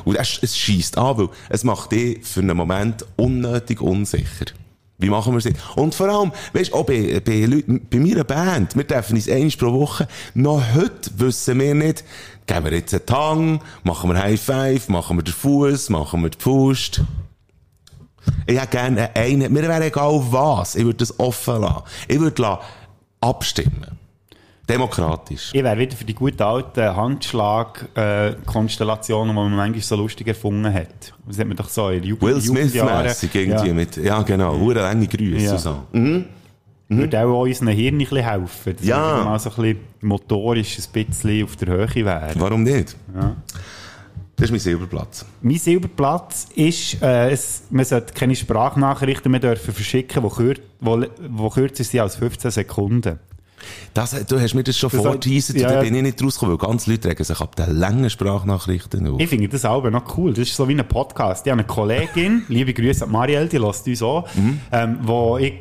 Und das, es scheisst an, weil es macht dich für einen Moment unnötig unsicher. Wie machen wir es? Und vor allem, weißt du, auch bei, bei Leuten, bei meiner Band, wir treffen uns einmal pro Woche, noch heute wissen wir nicht, geben wir jetzt einen Tang, machen wir High Five, machen wir den Fuß, machen wir die Faust. Ich hätte gerne einen, mir wäre egal was, ich würde das offen lassen. Ich würde abstimmen. Demokratisch. Ich wäre wieder für die guten alten Handschlag-Konstellationen, die man manchmal so lustig erfunden hat. Das hat man doch so in Jugend Will. Smith-mässig irgendwie Ja. mit, ja genau, hure lange Grüße Ja. und so. Mhm. Würde auch unseren Hirn ein bisschen helfen, dass Ja. wir mal so ein bisschen motorisch ein bisschen auf der Höhe wären. Warum nicht? Ja. Das ist mein Silberplatz. Mein Silberplatz ist, äh, es, man sollte keine Sprachnachrichten mehr dürfen verschicken, die kür wo, wo kürzer sind als 15 Sekunden. Das, du hast mir das schon und ja, da bin ich nicht rausgekommen, weil ganz Leute regen sich ab den langen Sprachnachrichten auf. Ich finde das auch noch cool. Das ist so wie ein Podcast. Ich habe eine Kollegin, liebe Grüße an Marielle, die lässt uns auch, Mhm. ähm, wo ich,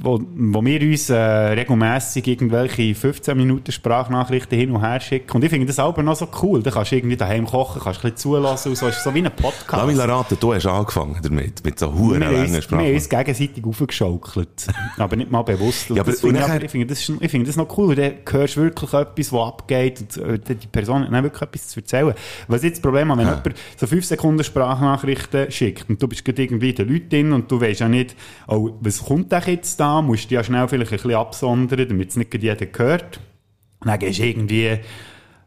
wo, wo wir uns äh, regelmässig irgendwelche 15 Minuten Sprachnachrichten hin und her schicken. Und ich finde das auch noch so cool. Da kannst du irgendwie daheim kochen, kannst ein bisschen zulassen und so. Ist so wie ein Podcast. Lass mich raten, du hast angefangen damit, mit so huren langen uns, wir haben Sprachen. uns gegenseitig aufgeschaukelt. aber nicht mal bewusst. Ja, aber- das ich, nachher- aber ich, finde das, ich finde das noch cool. Dann hörst du wirklich etwas, was abgeht. Und äh, die Person hat dann wirklich etwas zu erzählen. Was jetzt das Problem ist, wenn jemand so 5 Sekunden Sprachnachrichten schickt und du bist gerade irgendwie den Leuten drin und du weißt ja nicht, oh, was kommt denn jetzt da? Musst du ja schnell vielleicht ein bisschen absondern, damit es nicht jeder hört. Und dann gehst du irgendwie,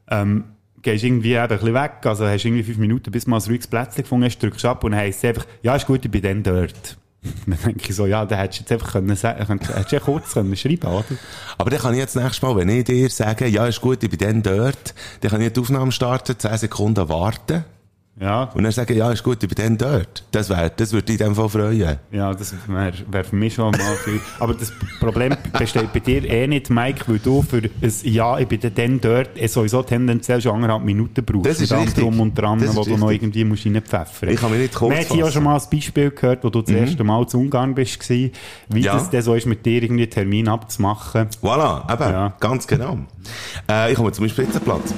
ähm, gehst irgendwie ein bisschen weg, also hast irgendwie fünf Minuten, bis du mal ein ruhiges Plätzchen gefunden hast, drückst ab und heisst einfach, ja, ist gut, ich bin dann dort. Dann denke ich so, ja, dann hättest du jetzt einfach können hättest ja kurz können schreiben, oder? Aber dann kann ich jetzt nächstes Mal, wenn ich dir sage, ja, ist gut, ich bin dann dort, dann kann ich die Aufnahme starten, 10 Sekunden warten Ja, und dann sagen, ja, ist gut, ich bin dann dort. Das wär, das würde dich in dem Fall freuen. ja, das wäre wär für mich schon mal viel. Aber das Problem besteht bei dir eh nicht, Mike, weil du für ein Ja, ich bin dann dort, sowieso tendenziell schon anderthalb Minuten brauchst. Das ist richtig. Drum und dran, wo du noch irgendwie musst reinpfeffern Ich kann mich nicht kurz Wir haben fassen. schon mal ein Beispiel gehört, wo du das erste Mal zu Ungarn bist, wie Ja. das denn so ist, mit dir irgendwie einen Termin abzumachen. Voilà, eben, Ja. ganz genau. Äh, ich komme zum Spitzenplatz.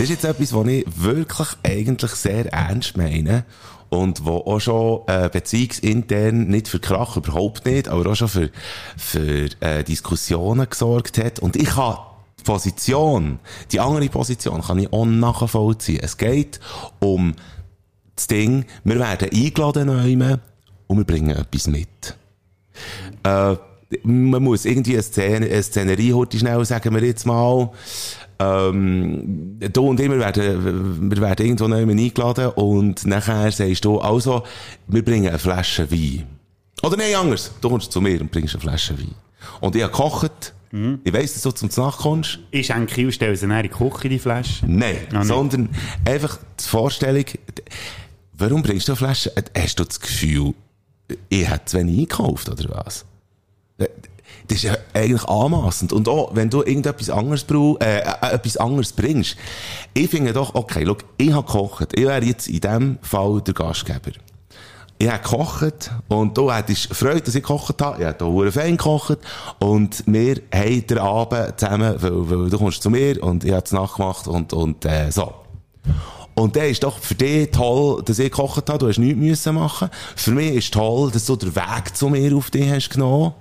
Das ist jetzt etwas, was ich wirklich eigentlich sehr ernst meine und wo auch schon äh, beziehungsintern nicht für Krach, überhaupt nicht, aber auch schon für, für äh, Diskussionen gesorgt hat. Und ich kann die Position, die andere Position kann ich auch nachvollziehen. Es geht um das Ding, wir werden eingeladen neu und wir bringen etwas mit. Äh, man muss irgendwie eine, Szene, eine Szenerie heute schnell, sagen wir jetzt mal, ähm, du und ich, wir werden, wir werden irgendwo neu eingeladen und nachher sagst du, also, wir bringen eine Flasche Wein. Oder nein, anders. Du kommst zu mir und bringst eine Flasche Wein. Und ich habe gekocht. Ich weiss, dass du zum Nacht kommst. Schenke und stelle sie dann in die Küche, die Flasche. Nein, nicht. sondern einfach die Vorstellung, warum bringst du eine Flasche? Hast du das Gefühl, ich hätte zu wenig eingekauft, oder was? Das ist ja eigentlich anmassend. Und auch, wenn du irgendetwas anderes, brauch, äh, äh, etwas anderes bringst. Ich finde doch, okay, schau, ich habe gekocht. Ich wäre jetzt in diesem Fall der Gastgeber. Ich habe gekocht und du hättest Freude, dass ich gekocht habe. Ich habe hier fein gekocht und wir haben den Abend zusammen, weil, weil du kommst zu mir und ich habe es nachgemacht und, und äh, so. Und der ist doch für dich toll, dass ich gekocht habe. Du hast nichts müssen machen. Für mich ist toll, dass du den Weg zu mir auf dich hast genommen.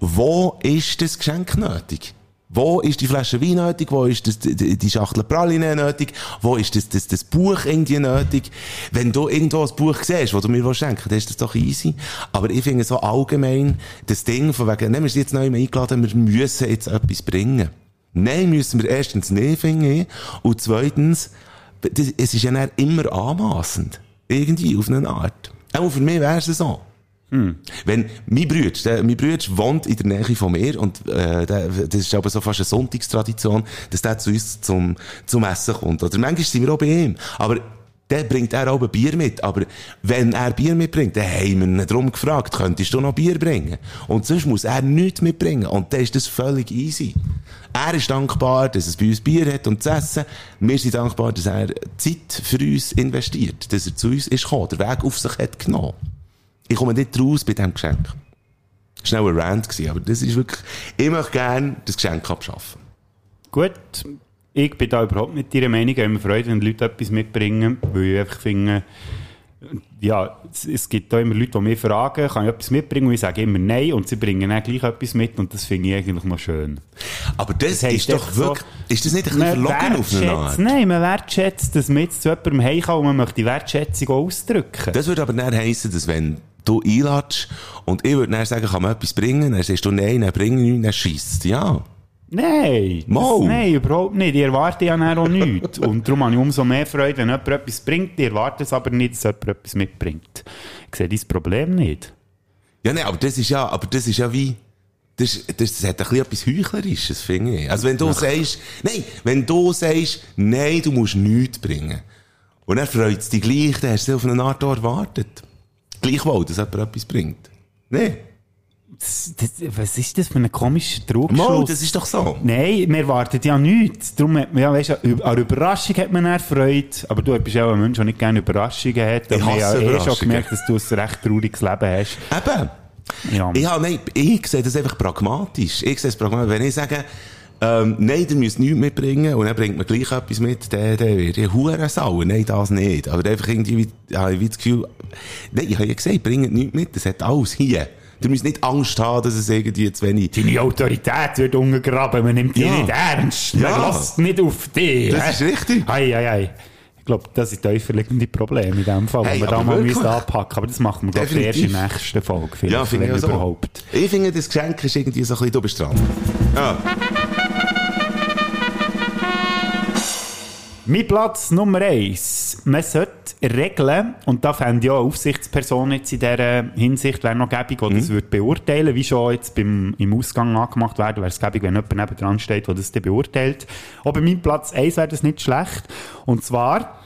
Wo ist das Geschenk nötig? Wo ist die Flasche Wein nötig? Wo ist das, die, die Schachtel Praline nötig? Wo ist das, das, das Buch irgendwie nötig? Wenn du irgendwo ein Buch siehst, das du mir schenken willst, dann ist das doch easy. Aber ich finde so allgemein das Ding von wegen, nehmen wir sind jetzt neu eingeladen, wir müssen jetzt etwas bringen. Nein, müssen wir erstens nicht, finde ich. Und zweitens, das, es ist ja immer anmassend. Irgendwie, auf eine Art. Auch für mich wäre es so. Wenn mein Bruder, der, mein Bruder wohnt in der Nähe von mir und äh, der, das ist aber so fast eine Sonntagstradition, dass der zu uns zum, zum Essen kommt. Oder manchmal sind wir auch bei ihm. Aber dann bringt er auch ein Bier mit. Aber wenn er Bier mitbringt, dann haben wir ihn darum gefragt, könntest du noch Bier bringen? Und sonst muss er nichts mitbringen. Und dann ist das völlig easy. Er ist dankbar, dass es bei uns Bier hat und zu essen. Wir sind dankbar, dass er Zeit für uns investiert, dass er zu uns ist gekommen, der Weg auf sich hat genommen. Ich komme nicht raus bei diesem Geschenk. Schnell ein Rant gewesen, aber das ist wirklich, ich möchte gerne das Geschenk abschaffen. Gut, ich bin da überhaupt nicht Ihrer Meinung. Ich habe immer Freude, wenn Leute etwas mitbringen, weil ich einfach finde, ja, es, gibt da immer Leute, die mich fragen, kann ich etwas mitbringen? Und ich sage immer nein und sie bringen dann gleich etwas mit und das finde ich eigentlich noch schön. Aber das, heisst ist doch einfach so, wirklich, ist das nicht ein bisschen verlockend auf eine Art? Nein, man wertschätzt, dass man jetzt zu jemandem heimkommt und man möchte die Wertschätzung auch ausdrücken. Das würde aber dann heissen, dass wenn du einladest und ich würde dann sagen, kann man etwas bringen, dann sagst du nein, dann bring ich nichts, dann scheisst ja. Nein, das, nein, überhaupt nicht. Ich erwarte ja auch nichts. Und darum habe ich umso mehr Freude, wenn jemand etwas bringt. Ich erwarte es aber nicht, dass jemand etwas mitbringt. Ich sehe dein Problem nicht. Ja, nein, aber das ist ja, aber das ist ja wie, das, das, das hat ein bisschen etwas Heuchlerisches, finde ich. Also wenn du sagst, nein, wenn du sagst, nein, du musst nichts bringen. Und dann freut es dich gleich, dann hast du auf eine Art erwartet. Gleichwohl, dass jemand etwas bringt. Nein. Das, das, was ist das für ein komischer Trugschluss? Mal, das ist doch so. Nein, wir erwarten ja nichts. Darum hat man, ja, weißt an Überraschung hat man Freude. Aber du bist ja auch ein Mensch, der nicht gerne Überraschungen hat. Ich haben ja eh schon gemerkt, dass du ein recht trauriges Leben hast. Eben. Ja. Ja, nein, ich sehe das einfach pragmatisch. Ich sehe es pragmatisch. Wenn ich sage, ähm, nein, ihr müsst nichts mitbringen und dann bringt man gleich etwas mit, dann, dann wird ich hure sauer. Nein, das nicht. Aber einfach irgendwie, wie- habe ich das Gefühl, nein, ich habe ja gesagt, bringt nichts mit, das hat alles hier. Ihr müsst nicht Angst haben, dass es irgendwie zu wenig... Deine Autorität wird untergraben, man nimmt Ja. nicht ernst. Ja. Man lässt nicht auf dich. Das hä? ist richtig. Ei, ei, ei. Ich glaube, das sind tiefer liegende Probleme in dem Fall, Hey, wo wir da mal müssen anpacken Aber das machen wir, glaube ich, erst in der nächsten Folge. Vielleicht, Ja, finde ich auch so. überhaupt. Ich finde, das Geschenk ist irgendwie so ein bisschen, du bist dran. Ja. Mein Platz Nummer eins. Man sollte regeln, und da fände ich auch eine Aufsichtsperson jetzt in dieser Hinsicht, wäre noch gäbig, die Mhm. das würde beurteilen, wie schon jetzt beim, im Ausgang angemacht werden, wäre es gäbig, wenn jemand neben dran steht, der das dann beurteilt. Aber meinem Platz eins wäre das nicht schlecht. Und zwar,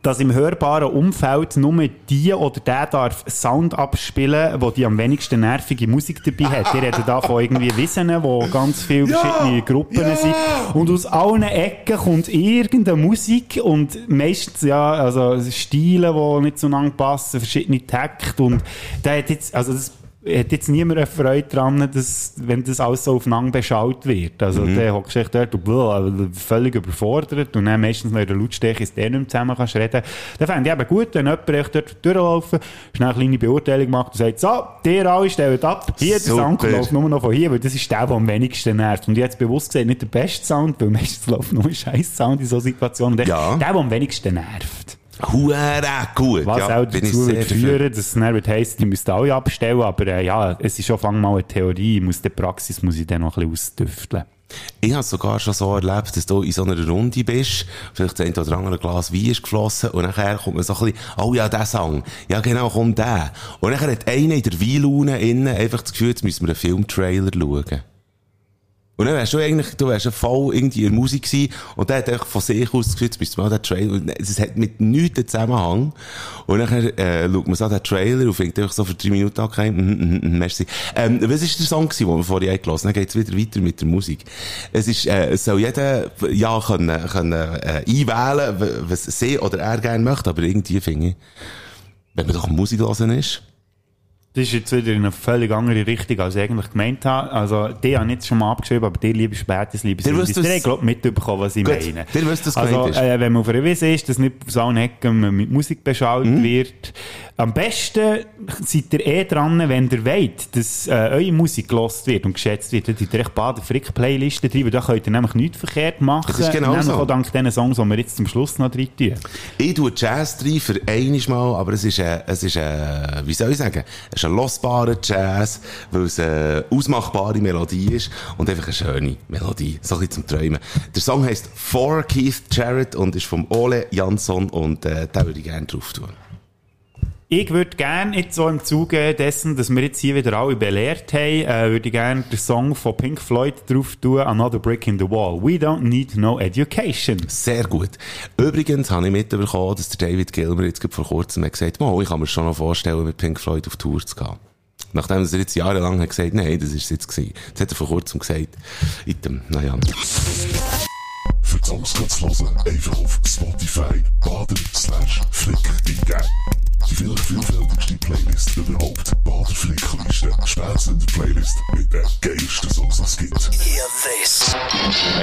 dass im hörbaren Umfeld nur die oder der darf Sound abspielen, wo die am wenigsten nervige Musik dabei hat. Die reden da von irgendwie Wissen, wo ganz viele verschiedene Gruppen sind. Und aus allen Ecken kommt irgendeine Musik und meistens, ja, also Stile, die nicht zueinander passen, verschiedene Takte und da hat jetzt, also das hat jetzt niemand eine Freude dran, dass, wenn das alles so aufeinander beschaut wird. Also, Mhm. der hockst du dort und bläh, völlig überfordert und dann meistens noch in der Lautstärke ist der nicht mehr zusammen kannst reden. Dann fände ich eben gut, wenn jemand echt dort durchlaufen, schnell eine kleine Beurteilung macht und sagt, so, der alle stellt ab, hier, der Super. Sound läuft nur noch von hier, weil das ist der, der am wenigsten nervt. Und jetzt bewusst gesagt, nicht der beste Sound, weil meistens läuft nur ein scheiß Sound in so Situationen. Ja. Der, der am wenigsten nervt. Hure gut. Was ja, auch ich dazu wird dafür. führen, dass es dann wird heissen, die müssten alle abstellen, aber äh, ja, es ist schon mal eine Theorie, ich muss die Praxis muss ich dann noch ein bisschen ausdüfteln. Ich habe sogar schon so erlebt, dass du in so einer Runde bist, vielleicht eine oder andere Glas Wein ist geflossen und nachher kommt man so ein bisschen, oh ja, der Song. Ja, genau, kommt der. Und nachher hat einer in der Weinlaune innen einfach das Gefühl, jetzt müssen wir einen Filmtrailer schauen. Und dann wärst du eigentlich, du wärst ja voll irgendwie in der Musik gewesen, und der hat einfach von sich aus jetzt müssten wir auch den Trailer, es hat mit nichts einen Zusammenhang. Und dann, äh, schaut man so den Trailer und fängt einfach so für drei Minuten an, okay, mhm, mhm, mhm, merci. Ähm, was ist der Song gewesen, den wir vorher eingelassen haben? Dann geht's wieder weiter mit der Musik. Es ist, äh, soll jeder, ja, können, können, äh, einwählen, was sie oder er gerne möchte, aber irgendwie finde ich, wenn man doch Musik hören ist, Das ist jetzt wieder in eine völlig andere Richtung, als ich eigentlich gemeint habe. Also, die habe ich jetzt schon mal abgeschrieben, aber die liebe Spätes, liebe Sündis, die haben, glaube mitbekommen, was ich Gut, meine. der wüsste, was Also, äh, wenn man auf einer Wiese ist, dass nicht allen Ecken mit Musik beschaut Mhm. wird. Am besten seid ihr eh dran, wenn ihr wollt, dass äh, eure Musik gelost wird und geschätzt wird. Dann tut ihr echt Baden Frick Playlisten drin, weil da könnt ihr nämlich nichts verkehrt machen. Das ist genau nämlich so. auch dank diesen Songs, die wir jetzt zum Schluss noch drin tun. Ich tue Jazz rein für einiges Mal, aber es ist, äh, es ist, äh, wie soll ich sagen, es ist ein losbarer Jazz, weil es eine ausmachbare Melodie ist und einfach eine schöne Melodie, so ein bisschen zum Träumen. Der Song heisst For Keith Jarrett und ist vom Ole Jansson und äh, da würde ich gerne drauf tun. Ich würde gerne jetzt so im Zuge dessen, dass wir jetzt hier wieder alle belehrt haben, äh, würde ich gerne den Song von Pink Floyd drauf tun, Another Brick in the Wall. We don't need no education. Sehr gut. Übrigens habe ich mitbekommen, dass der David Gilmer jetzt vor kurzem hat gesagt hat, ich kann mir schon noch vorstellen, mit Pink Floyd auf Tour zu gehen. Nachdem er jetzt jahrelang hat gesagt, nein, das ist es jetzt gewesen. Das hat er vor kurzem gesagt. Item, naja. Für die Songs kannst du hören, einfach auf Spotify, baden, slash, flick, eingeben. Die viel vielfältigste Playlist überhaupt. Bader Flickliste, Spätzünder Playlist mit den geilsten Songs, die es gibt.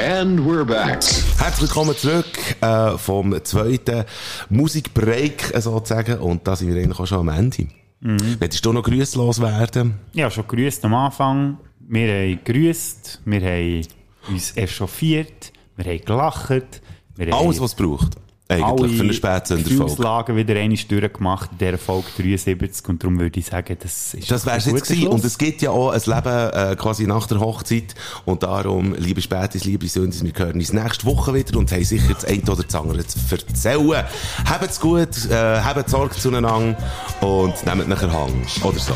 And we're back. Herzlich willkommen zurück äh, vom zweiten Musikbreak äh, sozusagen. Und da sind wir eigentlich auch schon am Ende. Mhm. Willst du noch grüßlos werden? Ja, schon grüßt am Anfang. Wir haben grüßt, wir haben uns echauffiert, wir haben gelacht. Wir haben Alles, was es braucht. Eigentlich für eine Spätsünderfolge. Gefühlslagen wieder einmal durchgemacht in dieser Folge 73 und darum würde ich sagen, das ist Das wär's jetzt gewesen. Und es gibt ja auch ein Leben äh, quasi nach der Hochzeit. Und darum, liebe Spätis, liebe Sündis, wir hören uns nächste Woche wieder und haben sicher das eine oder das andere zu erzählen. Habt's gut, äh, habt Sorge zueinander und nehmt nachher Hang. Oder so.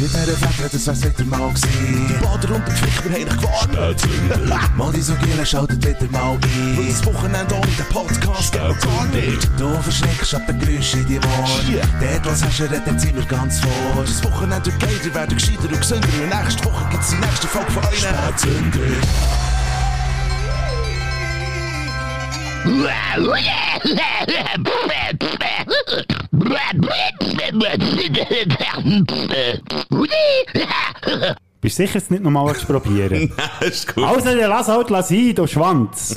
Mit dieser Fläche, das wär's wieder mal gewesen. Die Bader und die Pflicht, wir haben dich gewarnt. Mal die so Gielen schaltet wieder mal ein. Weil das Wochenende ohne den Podcast geht gar nicht. Du verschreckst ab den Geräuschen in die Ohren. Dort, was hast du redet, sind wir ganz vor. Das Wochenende wird geiler, wir werden gescheiter und gesünder. Und nächste Woche gibt's die nächste Folge von euch. Spätzünder. Bist du sicher, es nicht nochmal probieren? ist gut. Also, dann lass halt sein, du Schwanz.